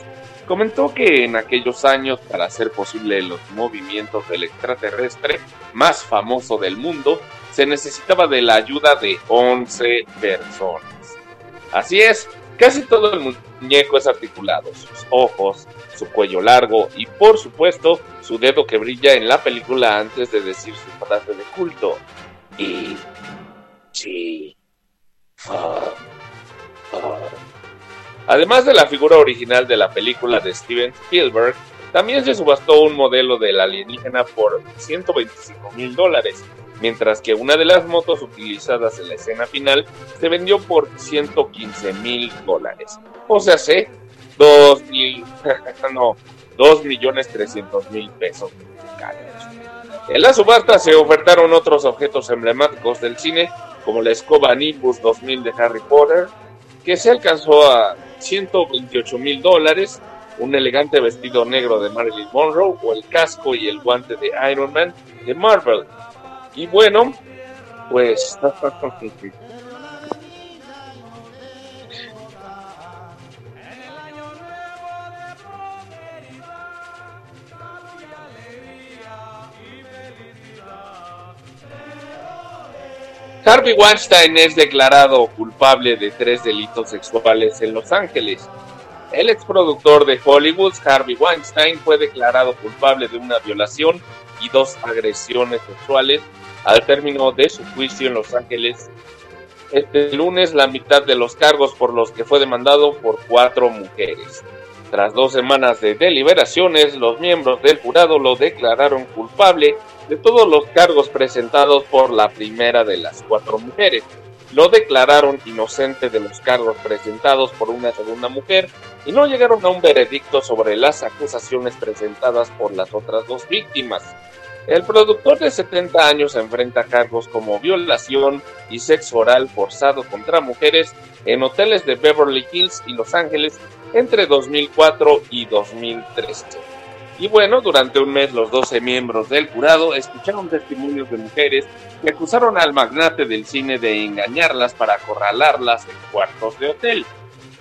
comentó que en aquellos años, para hacer posible los movimientos del extraterrestre más famoso del mundo, se necesitaba de la ayuda de 11 personas. Así es, casi todo el muñeco es articulado, sus ojos, su cuello largo y por supuesto su dedo que brilla en la película antes de decir su frase de culto. Y... Sí. Además de la figura original de la película de Steven Spielberg, también se subastó un modelo del alienígena por 125 mil dólares, mientras que una de las motos utilizadas en la escena final se vendió por 115 mil dólares. O sea, sé, 2 mil, no, 2 millones 300 mil pesos En la subasta se ofertaron otros objetos emblemáticos del cine, como la escoba Nimbus 2000 de Harry Potter, que se alcanzó a 128 mil dólares, un elegante vestido negro de Marilyn Monroe o el casco y el guante de Iron Man de Marvel. Y bueno, pues Harvey Weinstein es declarado culpable de tres delitos sexuales en Los Ángeles. El exproductor de Hollywood, Harvey Weinstein, fue declarado culpable de una violación y dos agresiones sexuales al término de su juicio en Los Ángeles. Este lunes, la mitad de los cargos por los que fue demandado por cuatro mujeres. Tras dos semanas de deliberaciones, los miembros del jurado lo declararon culpable de todos los cargos presentados por la primera de las cuatro mujeres. Lo declararon inocente de los cargos presentados por una segunda mujer y no llegaron a un veredicto sobre las acusaciones presentadas por las otras dos víctimas. El productor de 70 años enfrenta cargos como violación y sexo oral forzado contra mujeres en hoteles de Beverly Hills y Los Ángeles entre 2004 y 2013. Y bueno, durante un mes los 12 miembros del jurado escucharon testimonios de mujeres que acusaron al magnate del cine de engañarlas para acorralarlas en cuartos de hotel.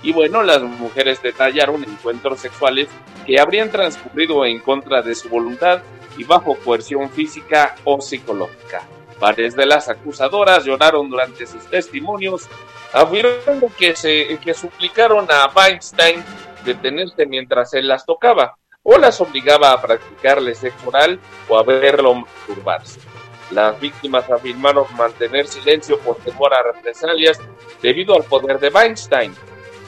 Y bueno, las mujeres detallaron encuentros sexuales que habrían transcurrido en contra de su voluntad y bajo coerción física o psicológica. Varias de las acusadoras lloraron durante sus testimonios, afirmando que, se, que suplicaron a Weinstein detenerse mientras él las tocaba o las obligaba a practicarle sexo oral o a verlo masturbarse. Las víctimas afirmaron mantener silencio por temor a represalias debido al poder de Weinstein.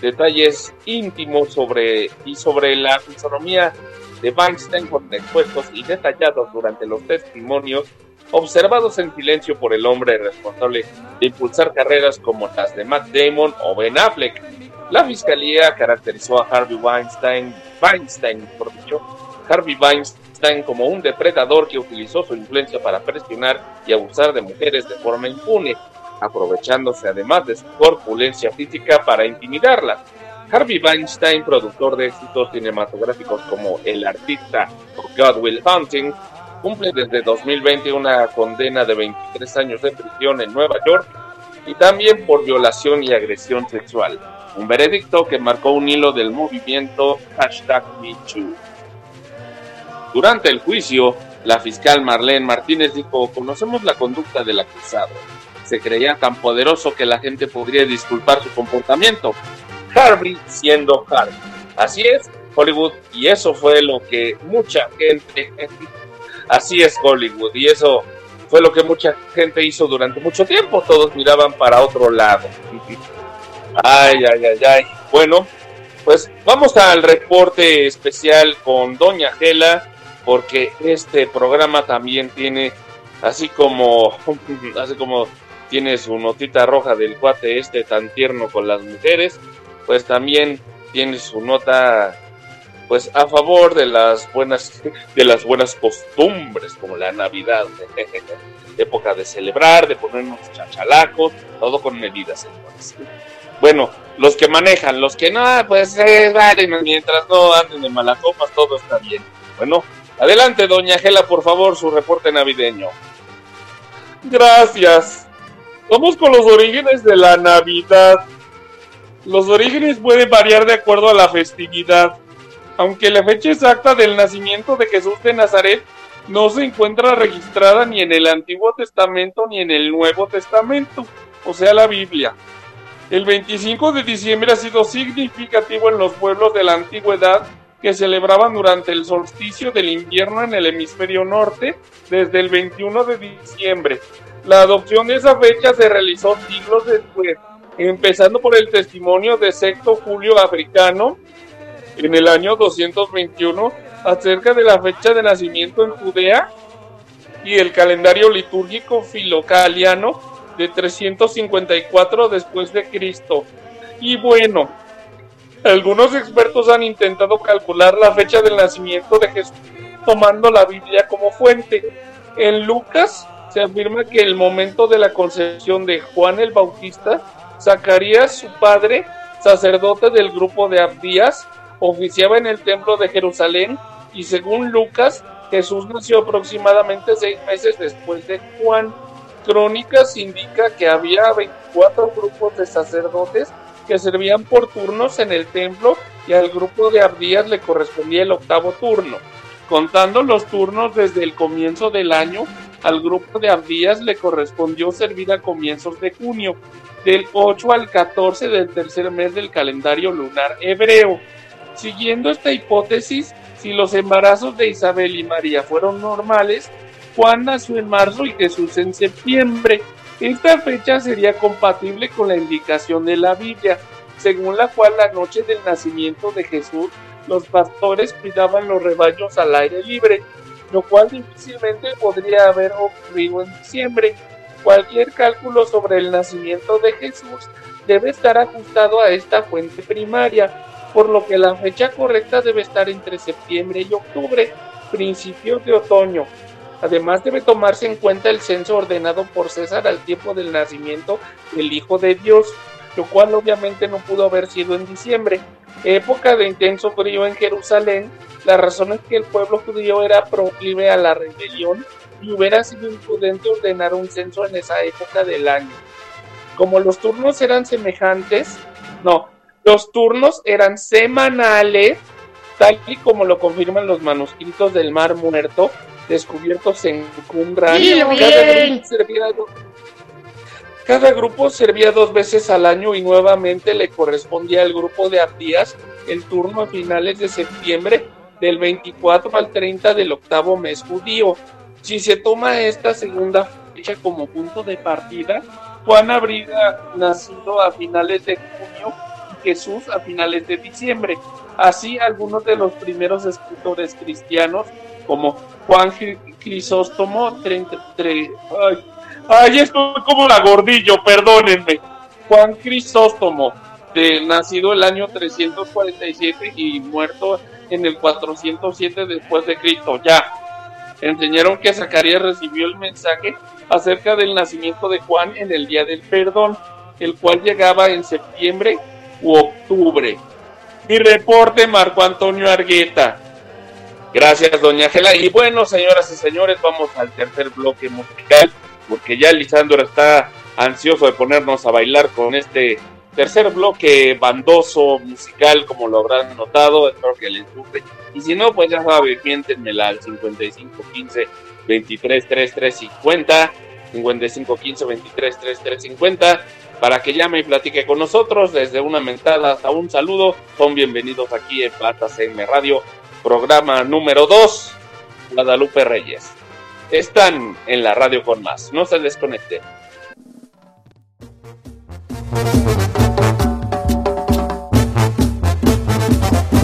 Detalles íntimos sobre y sobre la fisonomía de Weinstein fueron expuestos y detallados durante los testimonios observados en silencio por el hombre responsable de impulsar carreras como las de Matt Damon o Ben Affleck. La fiscalía caracterizó a Harvey Weinstein Weinstein, por dicho, Harvey Weinstein como un depredador que utilizó su influencia para presionar y abusar de mujeres de forma impune, aprovechándose además de su corpulencia física para intimidarlas. Harvey Weinstein, productor de éxitos cinematográficos como El artista o God Will Hunting, cumple desde 2020 una condena de 23 años de prisión en Nueva York y también por violación y agresión sexual un veredicto que marcó un hilo del movimiento hashtag MeToo. Durante el juicio, la fiscal Marlene Martínez dijo, conocemos la conducta del acusado. Se creía tan poderoso que la gente podría disculpar su comportamiento. Harvey siendo Harvey. Así es, Hollywood, y eso fue lo que mucha gente, así es Hollywood, y eso fue lo que mucha gente hizo durante mucho tiempo. Todos miraban para otro lado. Ay, ay, ay, ay. Bueno, pues vamos al reporte especial con Doña Gela, porque este programa también tiene, así como, así como tiene su notita roja del cuate este tan tierno con las mujeres, pues también tiene su nota pues a favor de las buenas de las buenas costumbres como la Navidad, época de celebrar, de ponernos chachalacos, todo con medidas, señores. Bueno, los que manejan, los que no, pues eh, vale, mientras no anden de malacopas, todo está bien. Bueno, adelante, doña Gela, por favor, su reporte navideño. Gracias. Vamos con los orígenes de la Navidad. Los orígenes pueden variar de acuerdo a la festividad, aunque la fecha exacta del nacimiento de Jesús de Nazaret no se encuentra registrada ni en el Antiguo Testamento ni en el Nuevo Testamento, o sea, la Biblia. El 25 de diciembre ha sido significativo en los pueblos de la antigüedad que celebraban durante el solsticio del invierno en el hemisferio norte desde el 21 de diciembre. La adopción de esa fecha se realizó siglos después, empezando por el testimonio de Sexto Julio Africano en el año 221 acerca de la fecha de nacimiento en Judea y el calendario litúrgico filocaliano de 354 después de Cristo. Y bueno, algunos expertos han intentado calcular la fecha del nacimiento de Jesús tomando la Biblia como fuente. En Lucas se afirma que el momento de la concepción de Juan el Bautista, Zacarías, su padre, sacerdote del grupo de Abdías, oficiaba en el templo de Jerusalén y según Lucas, Jesús nació aproximadamente seis meses después de Juan. Crónicas indica que había 24 grupos de sacerdotes que servían por turnos en el templo y al grupo de Abdías le correspondía el octavo turno. Contando los turnos desde el comienzo del año, al grupo de Abdías le correspondió servir a comienzos de junio, del 8 al 14 del tercer mes del calendario lunar hebreo. Siguiendo esta hipótesis, si los embarazos de Isabel y María fueron normales, Juan nació en marzo y Jesús en septiembre. Esta fecha sería compatible con la indicación de la Biblia, según la cual la noche del nacimiento de Jesús los pastores cuidaban los rebaños al aire libre, lo cual difícilmente podría haber ocurrido en diciembre. Cualquier cálculo sobre el nacimiento de Jesús debe estar ajustado a esta fuente primaria, por lo que la fecha correcta debe estar entre septiembre y octubre, principios de otoño. Además debe tomarse en cuenta el censo ordenado por César al tiempo del nacimiento del Hijo de Dios, lo cual obviamente no pudo haber sido en diciembre, época de intenso frío en Jerusalén, la razón es que el pueblo judío era proclive a la rebelión y hubiera sido imprudente ordenar un censo en esa época del año. Como los turnos eran semejantes, no, los turnos eran semanales, tal y como lo confirman los manuscritos del Mar Muerto descubiertos en Qumran. Cada grupo servía dos veces al año y nuevamente le correspondía al grupo de Abdías el turno a finales de septiembre del 24 al 30 del octavo mes judío. Si se toma esta segunda fecha como punto de partida, Juan habría nacido a finales de junio y Jesús a finales de diciembre. Así, algunos de los primeros escritores cristianos, como Juan Crisóstomo, 33, ay, Ay, estoy como la gordillo, perdónenme. Juan Crisóstomo, de, nacido el año 347 y muerto en el 407 después de Cristo. Ya. Enseñaron que Zacarías recibió el mensaje acerca del nacimiento de Juan en el día del perdón, el cual llegaba en septiembre u octubre. Mi reporte, Marco Antonio Argueta. Gracias, doña Gela. Y bueno, señoras y señores, vamos al tercer bloque musical porque ya Lisandro está ansioso de ponernos a bailar con este tercer bloque bandoso musical, como lo habrán notado, espero que les guste. Y si no, pues ya saben, miéntenmela al 5515 233350, 5515 233350, para que llame y platique con nosotros, desde una mentada hasta un saludo, son bienvenidos aquí en Plata CM Radio, programa número 2, Guadalupe Reyes. Están en la radio con más. No se desconecten.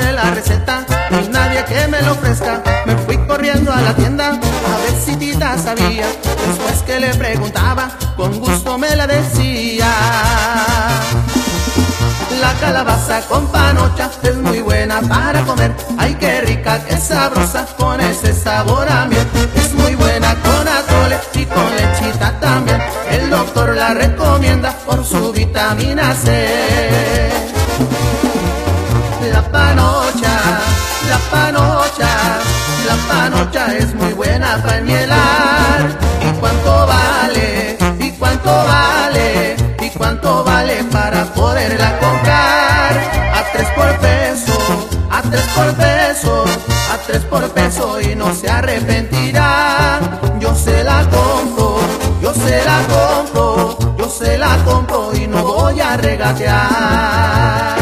la receta, ni nadie que me lo ofrezca. Me fui corriendo a la tienda a ver si Tita sabía. Después que le preguntaba, con gusto me la decía. La calabaza con panocha es muy buena para comer. Ay, qué rica, qué sabrosa, con ese sabor a miel. Es muy buena con atole y con lechita también. El doctor la recomienda por su vitamina C la panocha, la panocha, la panocha es muy buena para mielar. ¿Y cuánto vale? ¿Y cuánto vale? ¿Y cuánto vale para poderla comprar? A tres por peso, a tres por peso, a tres por peso y no se arrepentirá. Yo se la compro, yo se la compro, yo se la compro y no voy a regatear.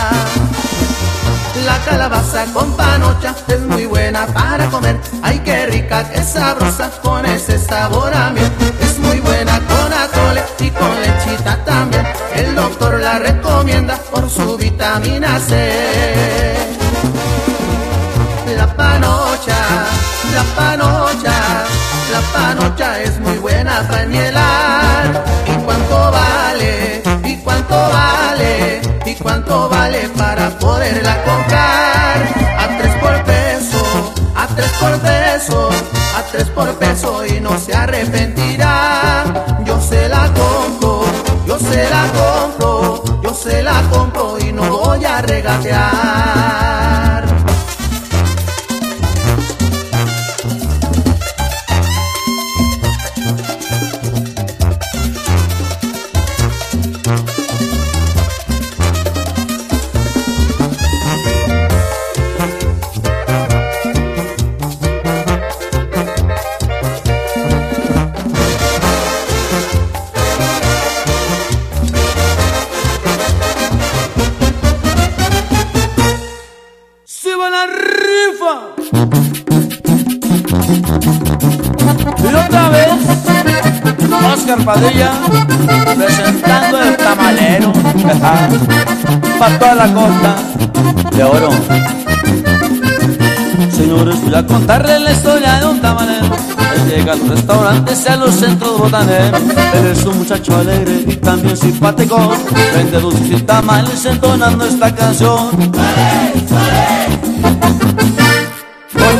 La calabaza con panocha es muy buena para comer. Ay, qué rica, qué sabrosa, con ese sabor a miel. Es muy buena con atole y con cita también. El doctor la recomienda por su vitamina C. La panocha, la panocha, la panocha es muy buena para mielar. ¿Y cuánto vale? ¿Y cuánto vale? ¿Y cuánto vale para poderla comprar? A tres por peso, a tres por peso, a tres por peso y no se arrepentirá. Yo se la compro, yo se la compro, yo se la compro y no voy a regatear. Y otra vez, Oscar Padilla presentando el tamalero para toda la costa de oro. Señores, voy a contarle la historia de un tamalero. Él llega a los restaurantes y a los centros botaneros. Él es un muchacho alegre y también simpático. Vende dulces y tamales entonando esta canción. Flor,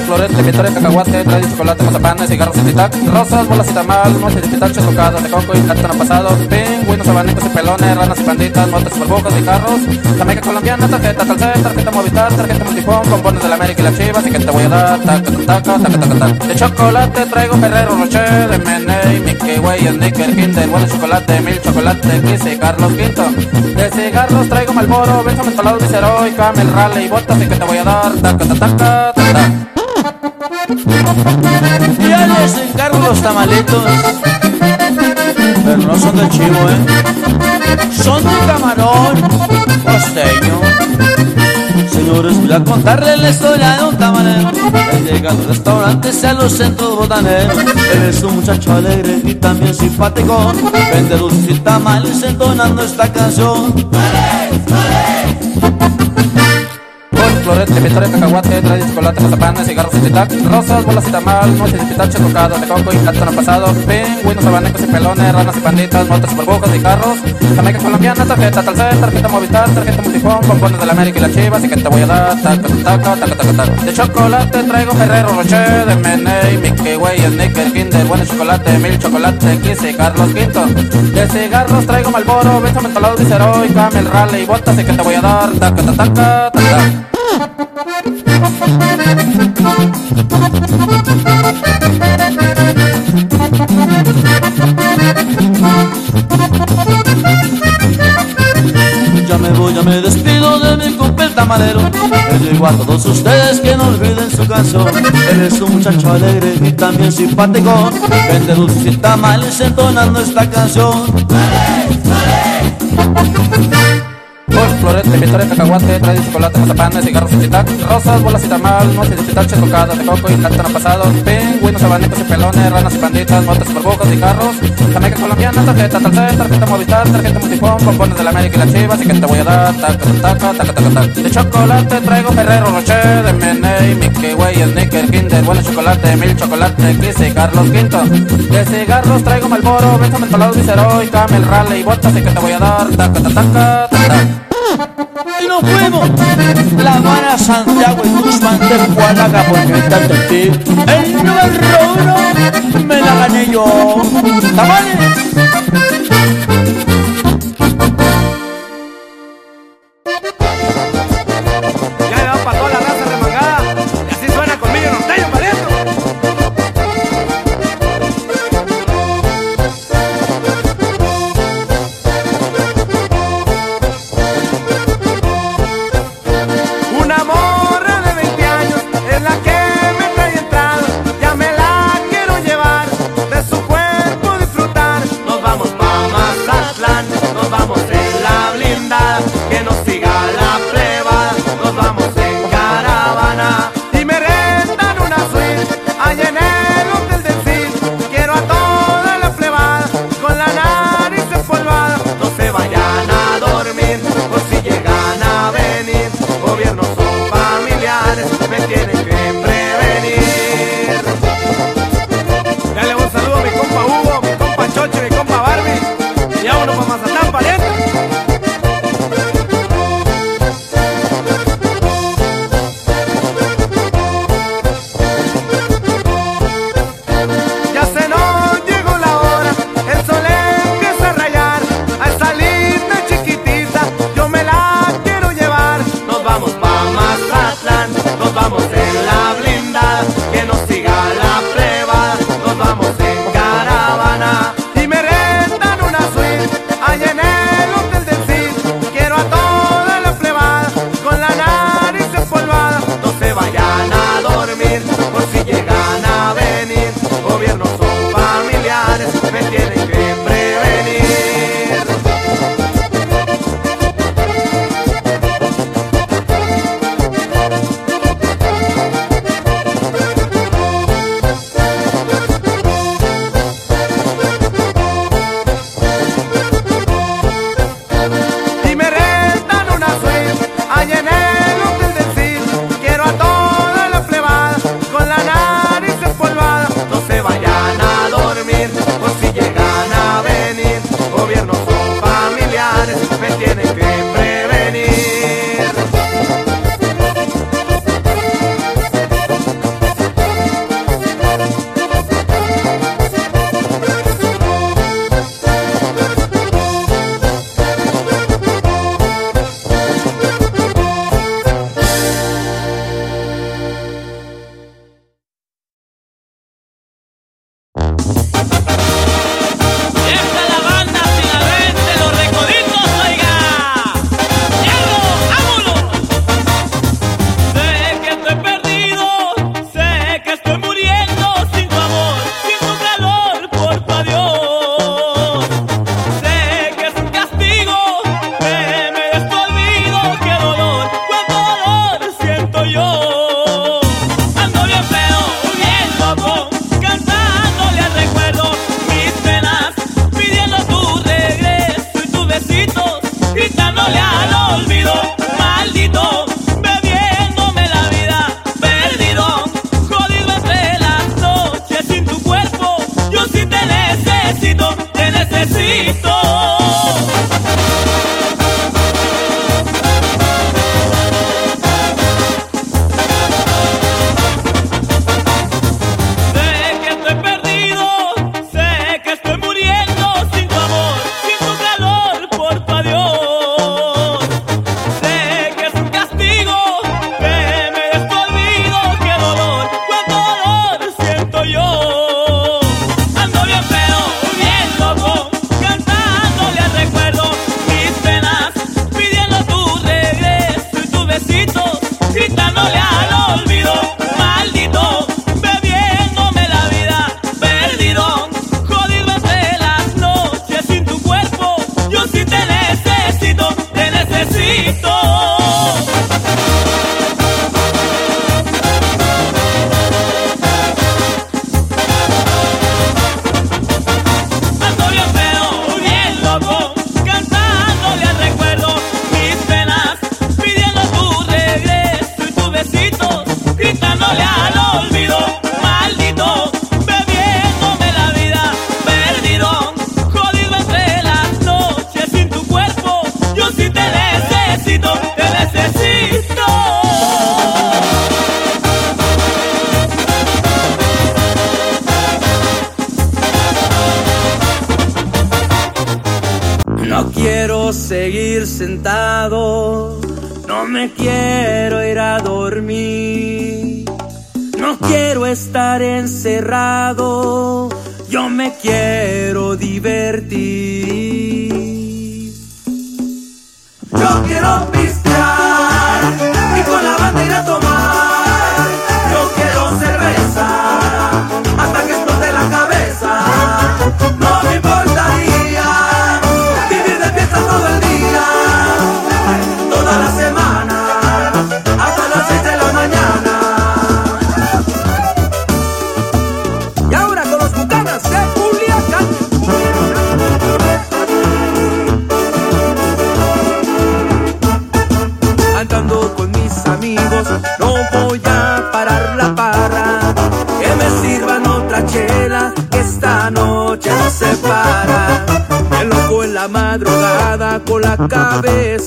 florete, vitores, cacahuate, trae chocolate, mazapanes, cigarros y tic rosas, bolas y tamal, motes de pitacho, tocadas de coco y cartón pasado, pingüinos, abanicos y pelones, ranas y panditas, motos, burbujas y carros, jamaica colombiana, tarjeta calcet, tarjeta movistar, tarjeta multifón, compones de la América y las chivas, y que te voy a dar, taca, taca, taca, taca, taca. De chocolate traigo Ferrero Rocher, Meney, Mickey Way, Snicker, Kinder, bueno chocolate, mil chocolate, Kiss y Carlos Quinto. De cigarros traigo Malboro, Benzo mentolado, Viceroy, Camel, Raleigh, botas, y que te voy a dar, taca, taca, taca, taca. Ya les encargo los tamalitos. Pero no son de chivo, ¿eh? Son de camarón costeño. Señores, voy a contarles la historia de un tamalero. Él llega a los restaurantes y a los centros botaneros. Él es un muchacho alegre y también simpático. Vende dulces y tamales entonando esta canción. Florete, vitores, cacahuate, trae chocolate, mazapanes, cigarros y tic rosas, bolas y tamal, motes de pitacho, tocadas de coco y cartón pasado, pingüinos, abanicos y pelones, ranas y panditas, motos, burbujas y carros, jamaica colombiana, tarjeta talcet, tarjeta movistar, tarjeta multifón, compones de la América y las chivas, y que te voy a dar, taca, taca, taca, taca, taca. De chocolate traigo Ferrero Rocher, de Meney, Mickey Way, Snicker, Kinder, bueno chocolate, mil chocolate, Kiss y Carlos Quinto. De cigarros traigo Malboro, Benzo mentolado, Viceroy, Camel, Raleigh, botas, y que te voy a dar, taca, taca, taca, taca. Ya me voy, ya me despido de mi compa el tamalero. Le digo a todos ustedes que no olviden su canción. Él es un muchacho alegre y también simpático. Vende dulces y tamales entonando esta canción. Florete, vitores, cacahuate, trae chocolate, mazapanes, cigarros y tic rosas, bolas y tamal, motes de pitacho, tocadas de coco y cartón pasado, pingüinos, abanicos y pelones, ranas y panditas, motos, burbujas y carros, jamaica colombiana, tarjeta talcet, tarjeta movistar, tarjeta multifón, compones de la América y las chivas, y que te voy a dar, taca, taca, taca, taca, taca. De chocolate traigo Ferrero Rocher, Meney, Mickey Way, Snicker, Kinder, bueno chocolate, mil chocolate, Kiss y Carlos Quinto. De cigarros traigo Malboro, Benzo mentolado, Viceroy, Camel, Raleigh, botas, y que te voy a dar, taca, taca, taca, taca. Y nos fuimos. La Habana, Santiago y Tuxpan de Juanaga porque está en ti. El número uno me la gané yo. ¡Tamales! me quiere.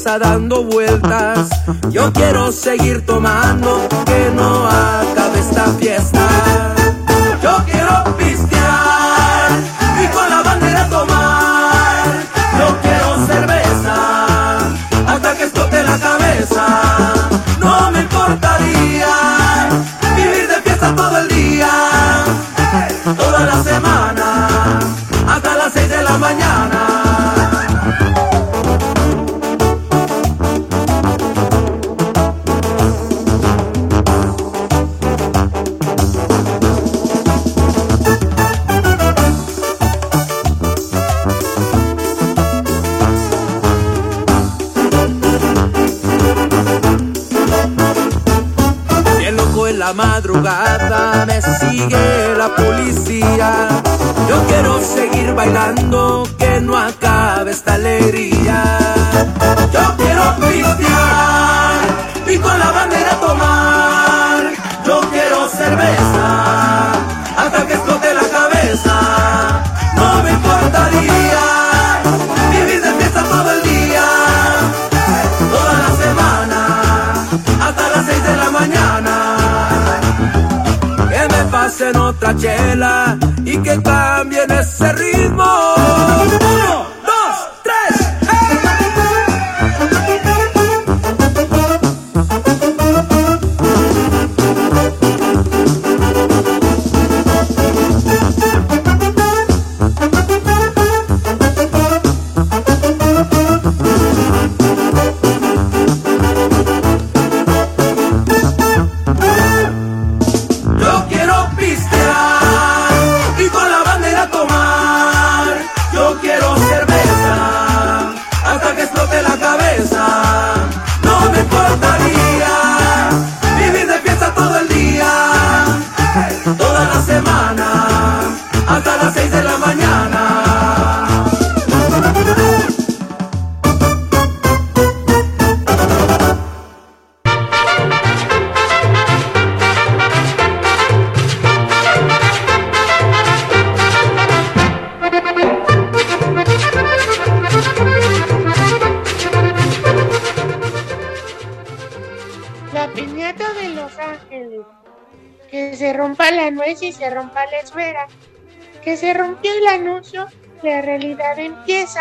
pasa dando la realidad empieza.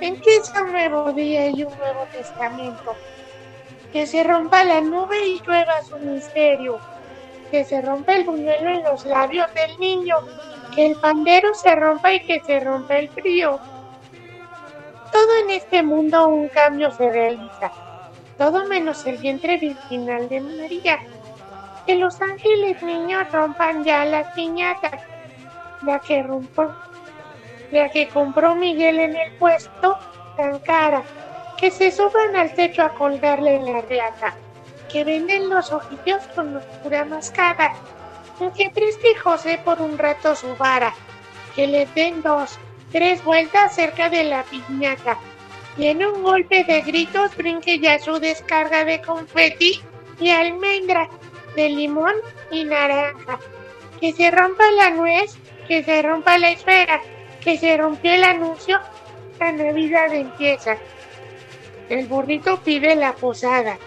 Empieza un nuevo día y un nuevo testamento. Que se rompa la nube y llueva su misterio. Que se rompa el buñuelo en los labios del niño. Que el pandero se rompa y que se rompa el frío. Todo en este mundo un cambio se realiza. Todo menos el vientre virginal de María. Que los ángeles niños rompan ya las piñatas. La que rompo la que compró Miguel en el puesto, tan cara, que se suban al techo a colgarle en la reata, que venden los ojillos con locura mascada, que preste José por un rato su vara, que le den dos, tres vueltas cerca de la piñata, y en un golpe de gritos brinque ya su descarga de confeti y almendra, de limón y naranja, que se rompa la nuez, que se rompa la esfera, que se rompió el anuncio, la Navidad empieza. El burrito pide la posada.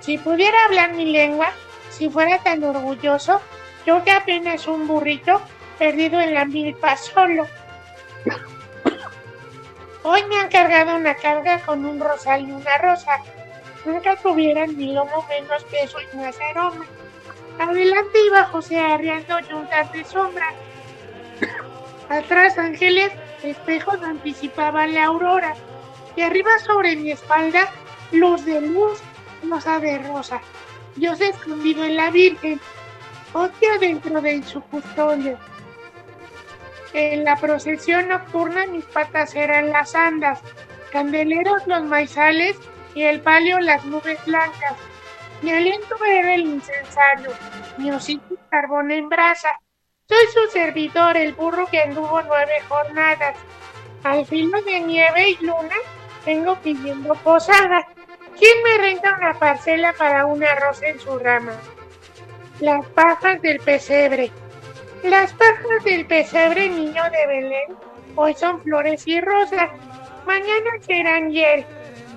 Si pudiera hablar mi lengua, si fuera tan orgulloso, yo que apenas un burrito perdido en la milpa solo. Hoy me han cargado una carga con un rosal y una rosa. Nunca tuvieran ni lomo menos peso y más aroma. Adelante iba José arriando yuntas de sombra. Atrás ángeles, espejos anticipaban la aurora. Y arriba sobre mi espalda, luz de luz, rosa de rosa. Dios escondido en la Virgen, hostia dentro de su custodia. En la procesión nocturna mis patas eran las andas, candeleros los maizales y el palio las nubes blancas. Mi aliento era el incensario, mi hocico carbón en brasa. Soy su servidor, el burro que anduvo nueve jornadas. Al filo de nieve y luna vengo pidiendo posada. ¿Quién me renta una parcela para una rosa en su rama? Las pajas del pesebre. Las pajas del pesebre, niño de Belén, hoy son flores y rosas. Mañana serán hiel.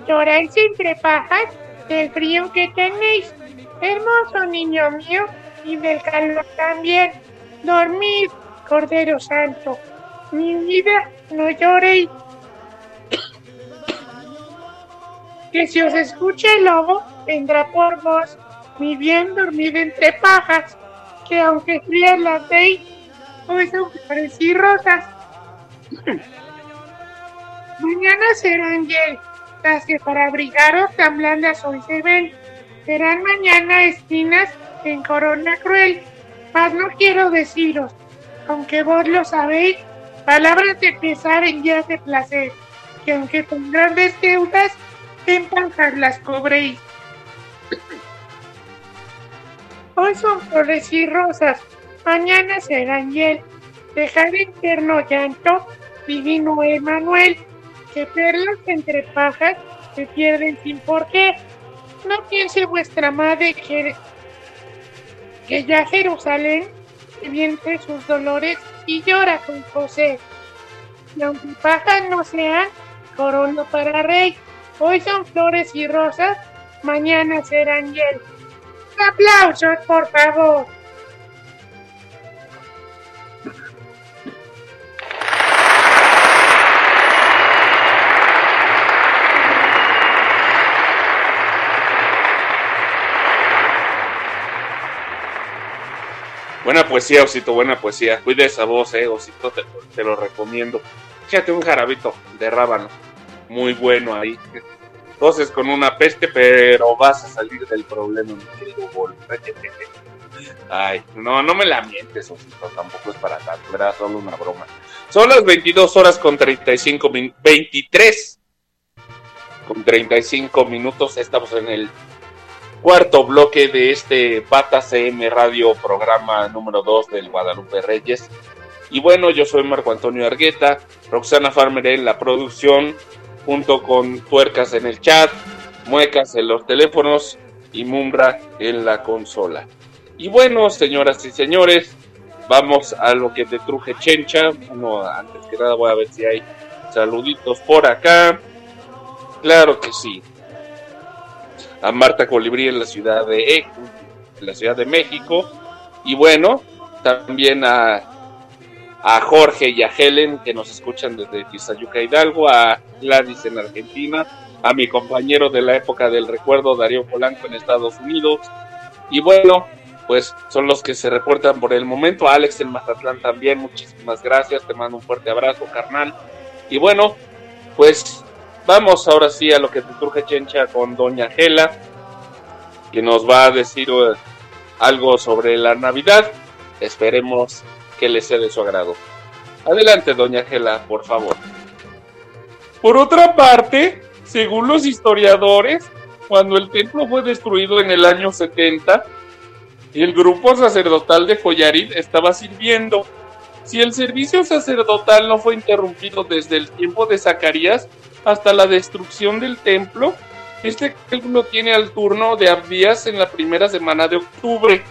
Lloráis entre pajas del frío que tenéis. Hermoso niño mío, y del calor también. Dormid, Cordero Santo. Mi vida, no lloréis. que si os escucha el lobo, vendrá por vos, mi bien dormid entre pajas, que aunque frías las hoy son flores y rosas. Mañana serán hiel, las que para abrigaros tan blandas hoy se ven, serán mañana espinas en corona cruel, mas no quiero deciros, aunque vos lo sabéis, palabras de pesar en días de placer, que aunque con grandes deudas, en las cobréis. Hoy son flores y rosas, mañana serán hiel. Dejar eterno llanto, divino Emanuel, que perlas entre pajas se pierden sin por qué. No piense vuestra madre que, que ya Jerusalén siente sus dolores y llora con José. Y aunque pajas no sean, corona para rey. Hoy son flores y rosas, mañana serán hiel. Aplausos, por favor. Buena poesía, Osito, buena poesía. Cuide esa voz, eh, Osito, te, lo recomiendo. Fíjate un jarabito de rábano. Muy bueno ahí. Entonces con una peste, pero vas a salir del problema, mi querido Bol. Ay, no, no me la mientes, Osito, tampoco es para tanto, era solo una broma. Son las 22 horas con 35 minutos, 23 con 35 minutos, estamos en el cuarto bloque de este Pata CM Radio, programa número 2 del Guadalupe Reyes. Y bueno, yo soy Marco Antonio Argueta, Roxana Farmer en la producción, junto con Tuercas en el chat, Muecas en los teléfonos y Mumbra en la consola. Y bueno, señoras y señores, vamos a lo que te truje Chencha. Bueno, antes que nada voy a ver si hay saluditos por acá. Claro que sí. A Marta Colibrí en la ciudad de en la ciudad de México. Y bueno, también a, a Jorge y a Helen que nos escuchan desde Tizayuca Hidalgo, a Gladys en Argentina, a mi compañero de la época del recuerdo Darío Polanco en Estados Unidos. Y bueno, pues son los que se reportan por el momento. A Alex en Mazatlán también, muchísimas gracias, te mando un fuerte abrazo, carnal. Y bueno, pues vamos ahora sí a lo que te truje Chencha con Doña Gela, que nos va a decir uh, algo sobre la Navidad. Esperemos que le sea de su agrado. Adelante, Doña Gela, por favor. Por otra parte, según los historiadores, cuando el templo fue destruido en el año 70, el grupo sacerdotal de Joyarit estaba sirviendo. Si el servicio sacerdotal no fue interrumpido desde el tiempo de Zacarías hasta la destrucción del templo, este cálculo tiene al turno de Abdías en la primera semana de octubre,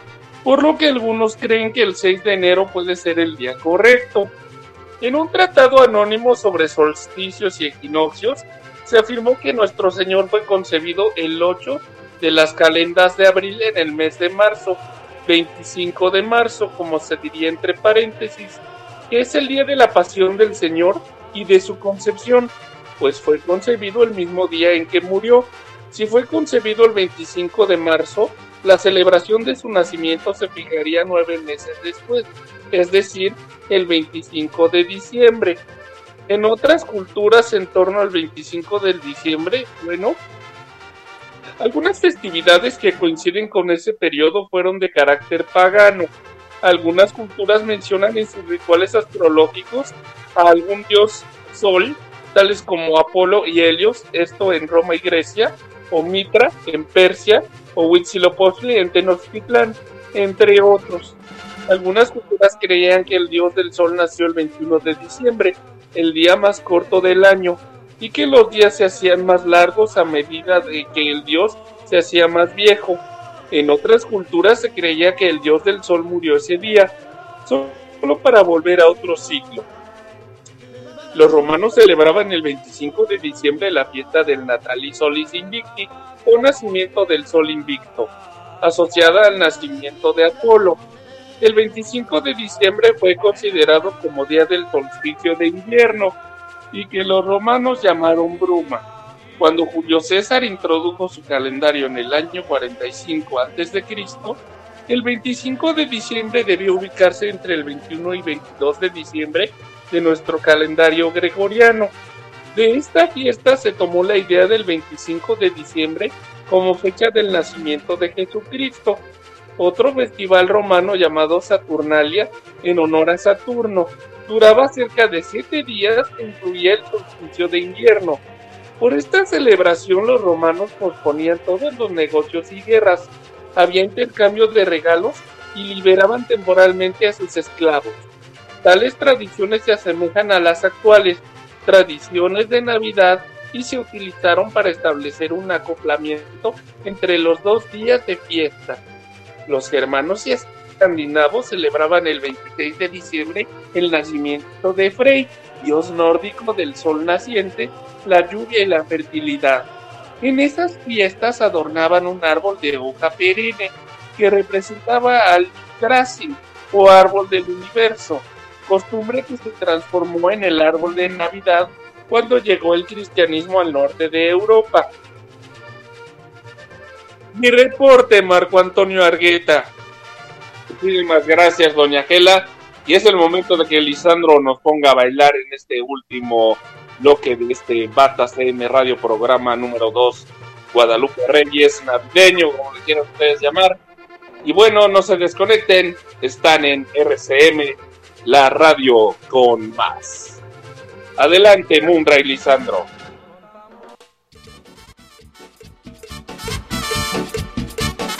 por lo que algunos creen que el 6 de enero puede ser el día correcto. En un tratado anónimo sobre solsticios y equinoccios, se afirmó que nuestro Señor fue concebido el 8 de las calendas de abril en el mes de marzo, 25 de marzo, como se diría entre paréntesis, que es el día de la pasión del Señor y de su concepción, pues fue concebido el mismo día en que murió. Si fue concebido el 25 de marzo, la celebración de su nacimiento se fijaría nueve meses después, es decir, el 25 de diciembre. En otras culturas, en torno al 25 de diciembre, bueno, algunas festividades que coinciden con ese periodo fueron de carácter pagano. Algunas culturas mencionan en sus rituales astrológicos a algún dios sol, tales como Apolo y Helios, esto en Roma y Grecia, o Mitra en Persia, o Huitzilopochtli en Tenochtitlán, entre otros. Algunas culturas creían que el dios del sol nació el 21 de diciembre, el día más corto del año, y que los días se hacían más largos a medida de que el dios se hacía más viejo. En otras culturas se creía que el dios del sol murió ese día, solo para volver a otro ciclo. Los romanos celebraban el 25 de diciembre la fiesta del Natalis Solis Invicti, o nacimiento del sol invicto, asociada al nacimiento de Apolo. El 25 de diciembre fue considerado como día del solsticio de invierno y que los romanos llamaron bruma. Cuando Julio César introdujo su calendario en el año 45 a.C., el 25 de diciembre debió ubicarse entre el 21 y 22 de diciembre de nuestro calendario gregoriano. De esta fiesta se tomó la idea del 25 de diciembre como fecha del nacimiento de Jesucristo, otro festival romano llamado Saturnalia en honor a Saturno. Duraba cerca de siete días e incluía el solsticio de invierno. Por esta celebración los romanos posponían todos los negocios y guerras, había intercambios de regalos y liberaban temporalmente a sus esclavos. Tales tradiciones se asemejan a las actuales tradiciones de Navidad y se utilizaron para establecer un acoplamiento entre los dos días de fiesta. Los germanos y escandinavos celebraban el 26 de diciembre el nacimiento de Frey, dios nórdico del sol naciente, la lluvia y la fertilidad. En esas fiestas adornaban un árbol de hoja perenne que representaba al Yggdrasil o árbol del universo, costumbre que se transformó en el árbol de Navidad cuando llegó el cristianismo al norte de Europa. Mi reporte, Marco Antonio Argueta. Muchísimas gracias, doña Gela. Y es el momento de que Lisandro nos ponga a bailar en este último bloque de este Bata CM Radio Programa número 2, Guadalupe Reyes, navideño, como le quieran ustedes llamar. Y bueno, no se desconecten, están en RCM, la radio con más. Adelante, Mundra y Lisandro.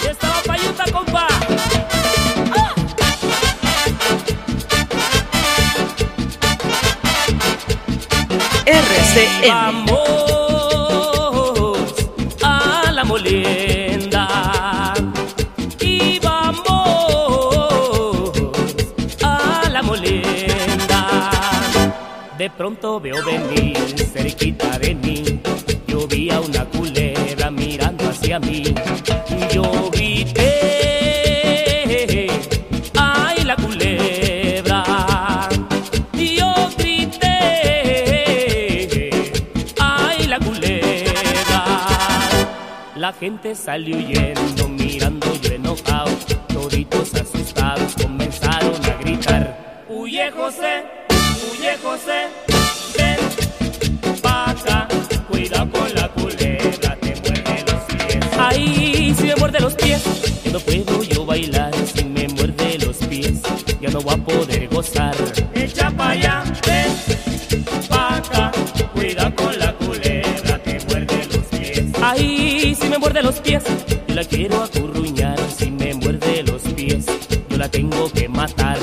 Ya estaba payuta, compa. RCM. Vamos De pronto veo venir cerquita de mí. Yo vi a una culebra mirando hacia mí. Yo grité. ¡Ay, la culebra! Y yo grité. ¡Ay, la culebra! La gente salió huyendo, mirando yo enojado. Toditos asustados comenzaron a gritar. Huye José, quiero acurruñar. Si me muerde los pies, yo la tengo que matar.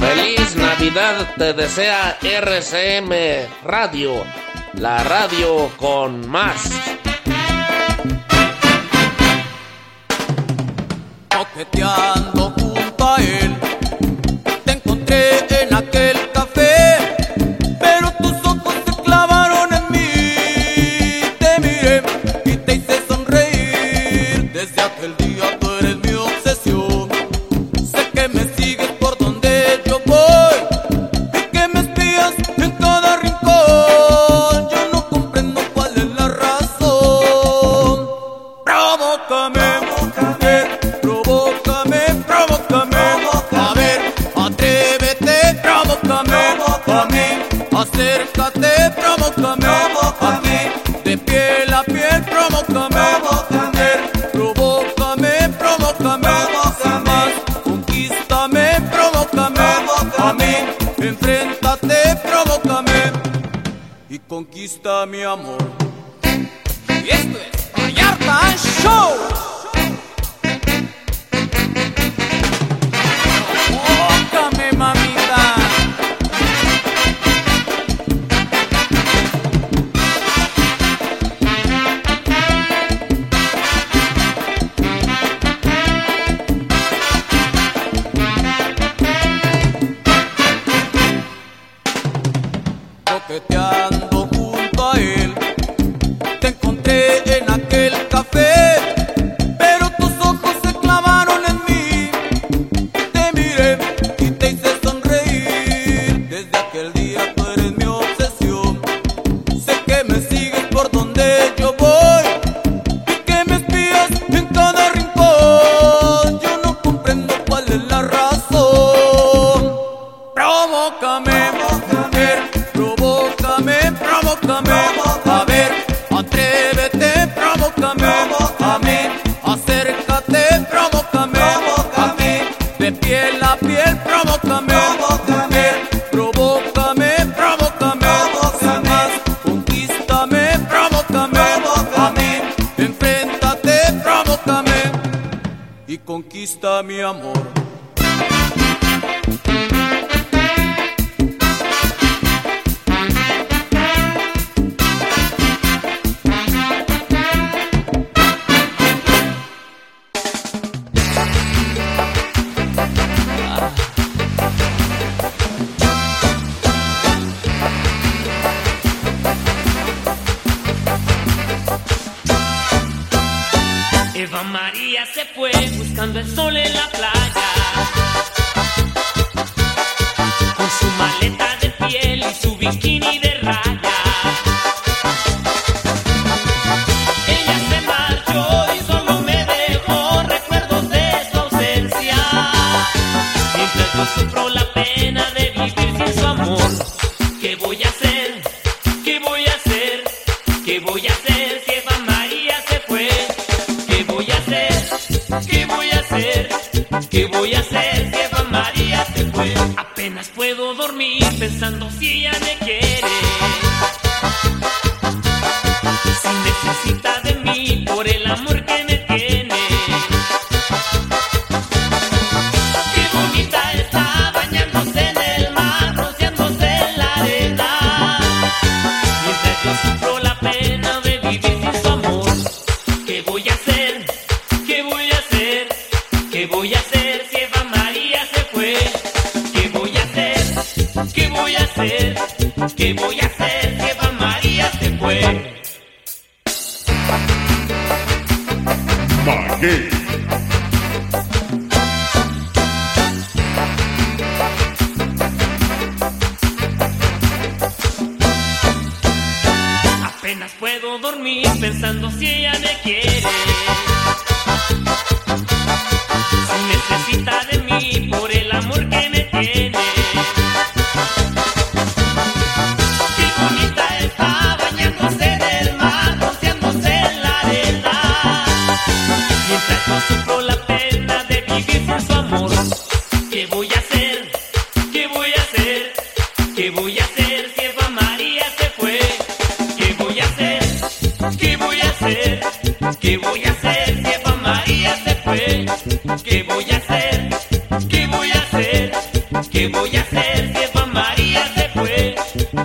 Feliz Navidad te desea RCM Radio, la radio con más.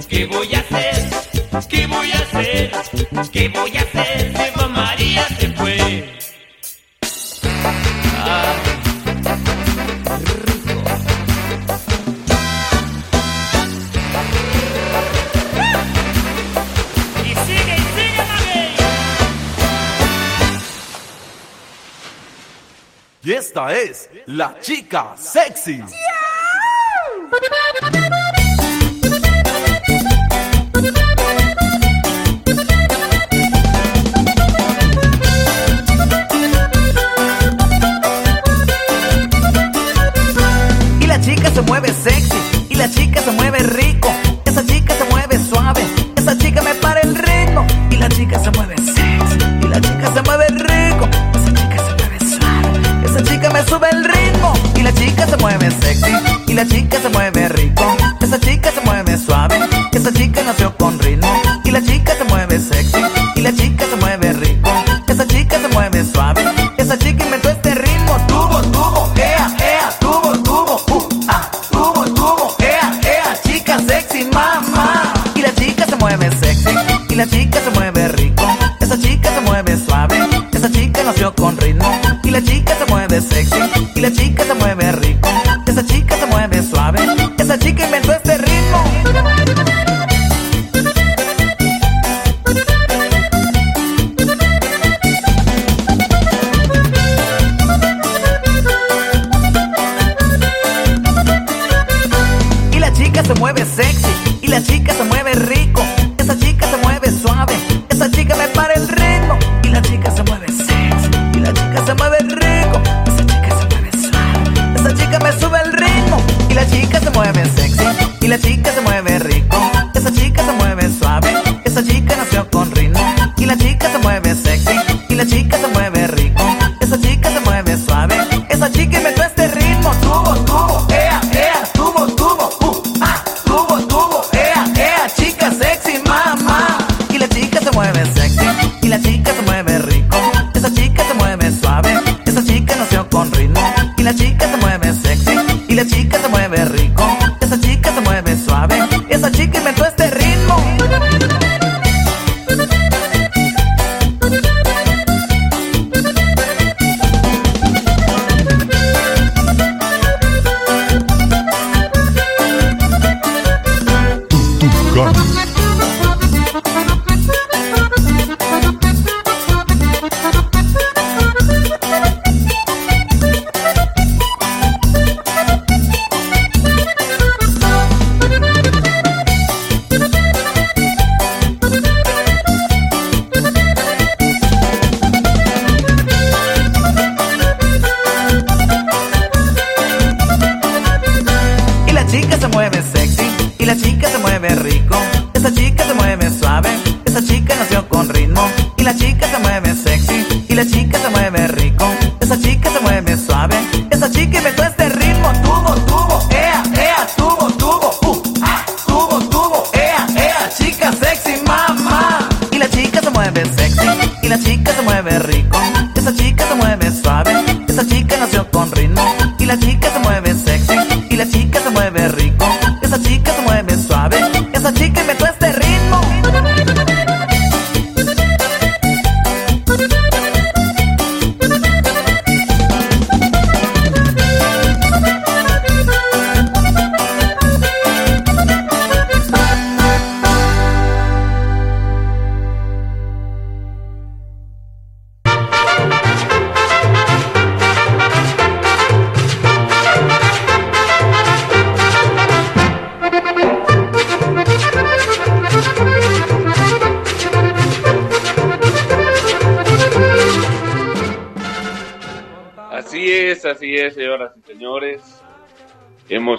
¿Qué voy a hacer? ¿Qué voy a hacer? ¿Qué voy a hacer? Eva María se fue. Ah. Y sigue, sigue. Y esta es la chica sexy. se mueve rico.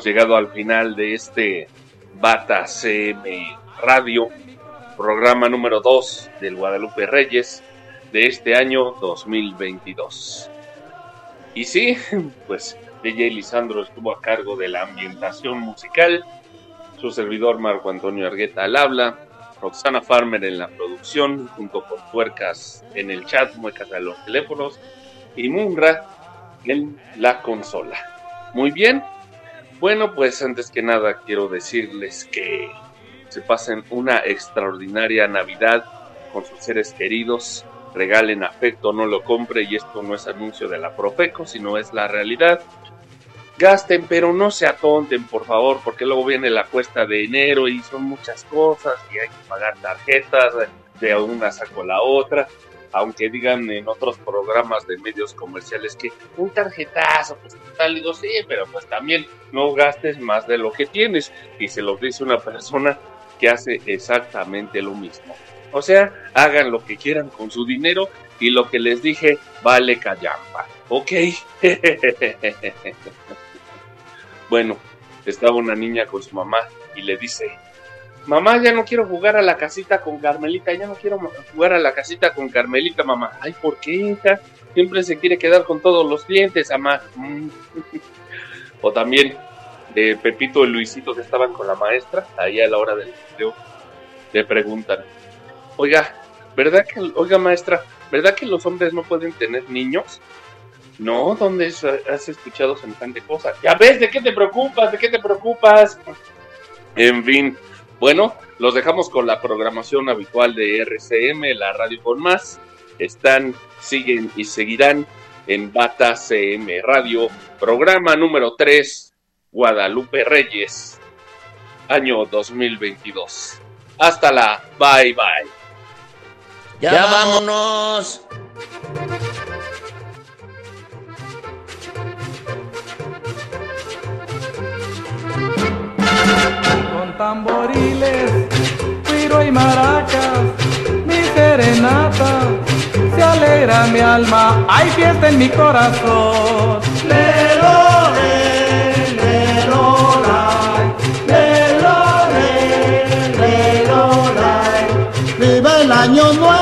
llegado al final de este Bata CM Radio, programa número 2 del Guadalupe Reyes de este año 2022. Y sí, pues DJ Lisandro estuvo a cargo de la ambientación musical, su servidor Marco Antonio Argueta al habla, Roxana Farmer en la producción, junto con Tuercas en el chat, Muecas de los teléfonos y Munra en la consola. Muy bien, bueno, pues antes que nada quiero decirles que se pasen una extraordinaria Navidad con sus seres queridos, regalen afecto, no lo compre y esto no es anuncio de la Profeco, sino es la realidad. Gasten, pero no se atonten, por favor, porque luego viene la cuesta de enero y son muchas cosas y hay que pagar tarjetas, de una saco la otra aunque digan en otros programas de medios comerciales que un tarjetazo, pues tal, digo, sí, pero pues también no gastes más de lo que tienes. Y se lo dice una persona que hace exactamente lo mismo. O sea, hagan lo que quieran con su dinero y lo que les dije vale callampa. ¿Ok? bueno, estaba una niña con su mamá y le dice, mamá, ya no quiero jugar a la casita con Carmelita, ya no quiero jugar a la casita con Carmelita, mamá. Ay, ¿por qué, hija? Siempre se quiere quedar con todos los clientes, mamá. o también de Pepito y Luisito que estaban con la maestra, ahí a la hora del video, le preguntan, oiga, ¿verdad que, oiga maestra, ¿verdad que los hombres no pueden tener niños? No, ¿dónde has escuchado semejante cosa? Ya ves, ¿de qué te preocupas? ¿De qué te preocupas? En fin, bueno, los dejamos con la programación habitual de RCM, la radio con más. Están, siguen y seguirán en Bata CM Radio, programa número 3, Guadalupe Reyes, año 2022. Hasta la bye bye. Ya, vámonos. Con tamboriles, cuiro y maracas, mi serenata, se alegra mi alma, hay fiesta en mi corazón. Viva el año nuevo,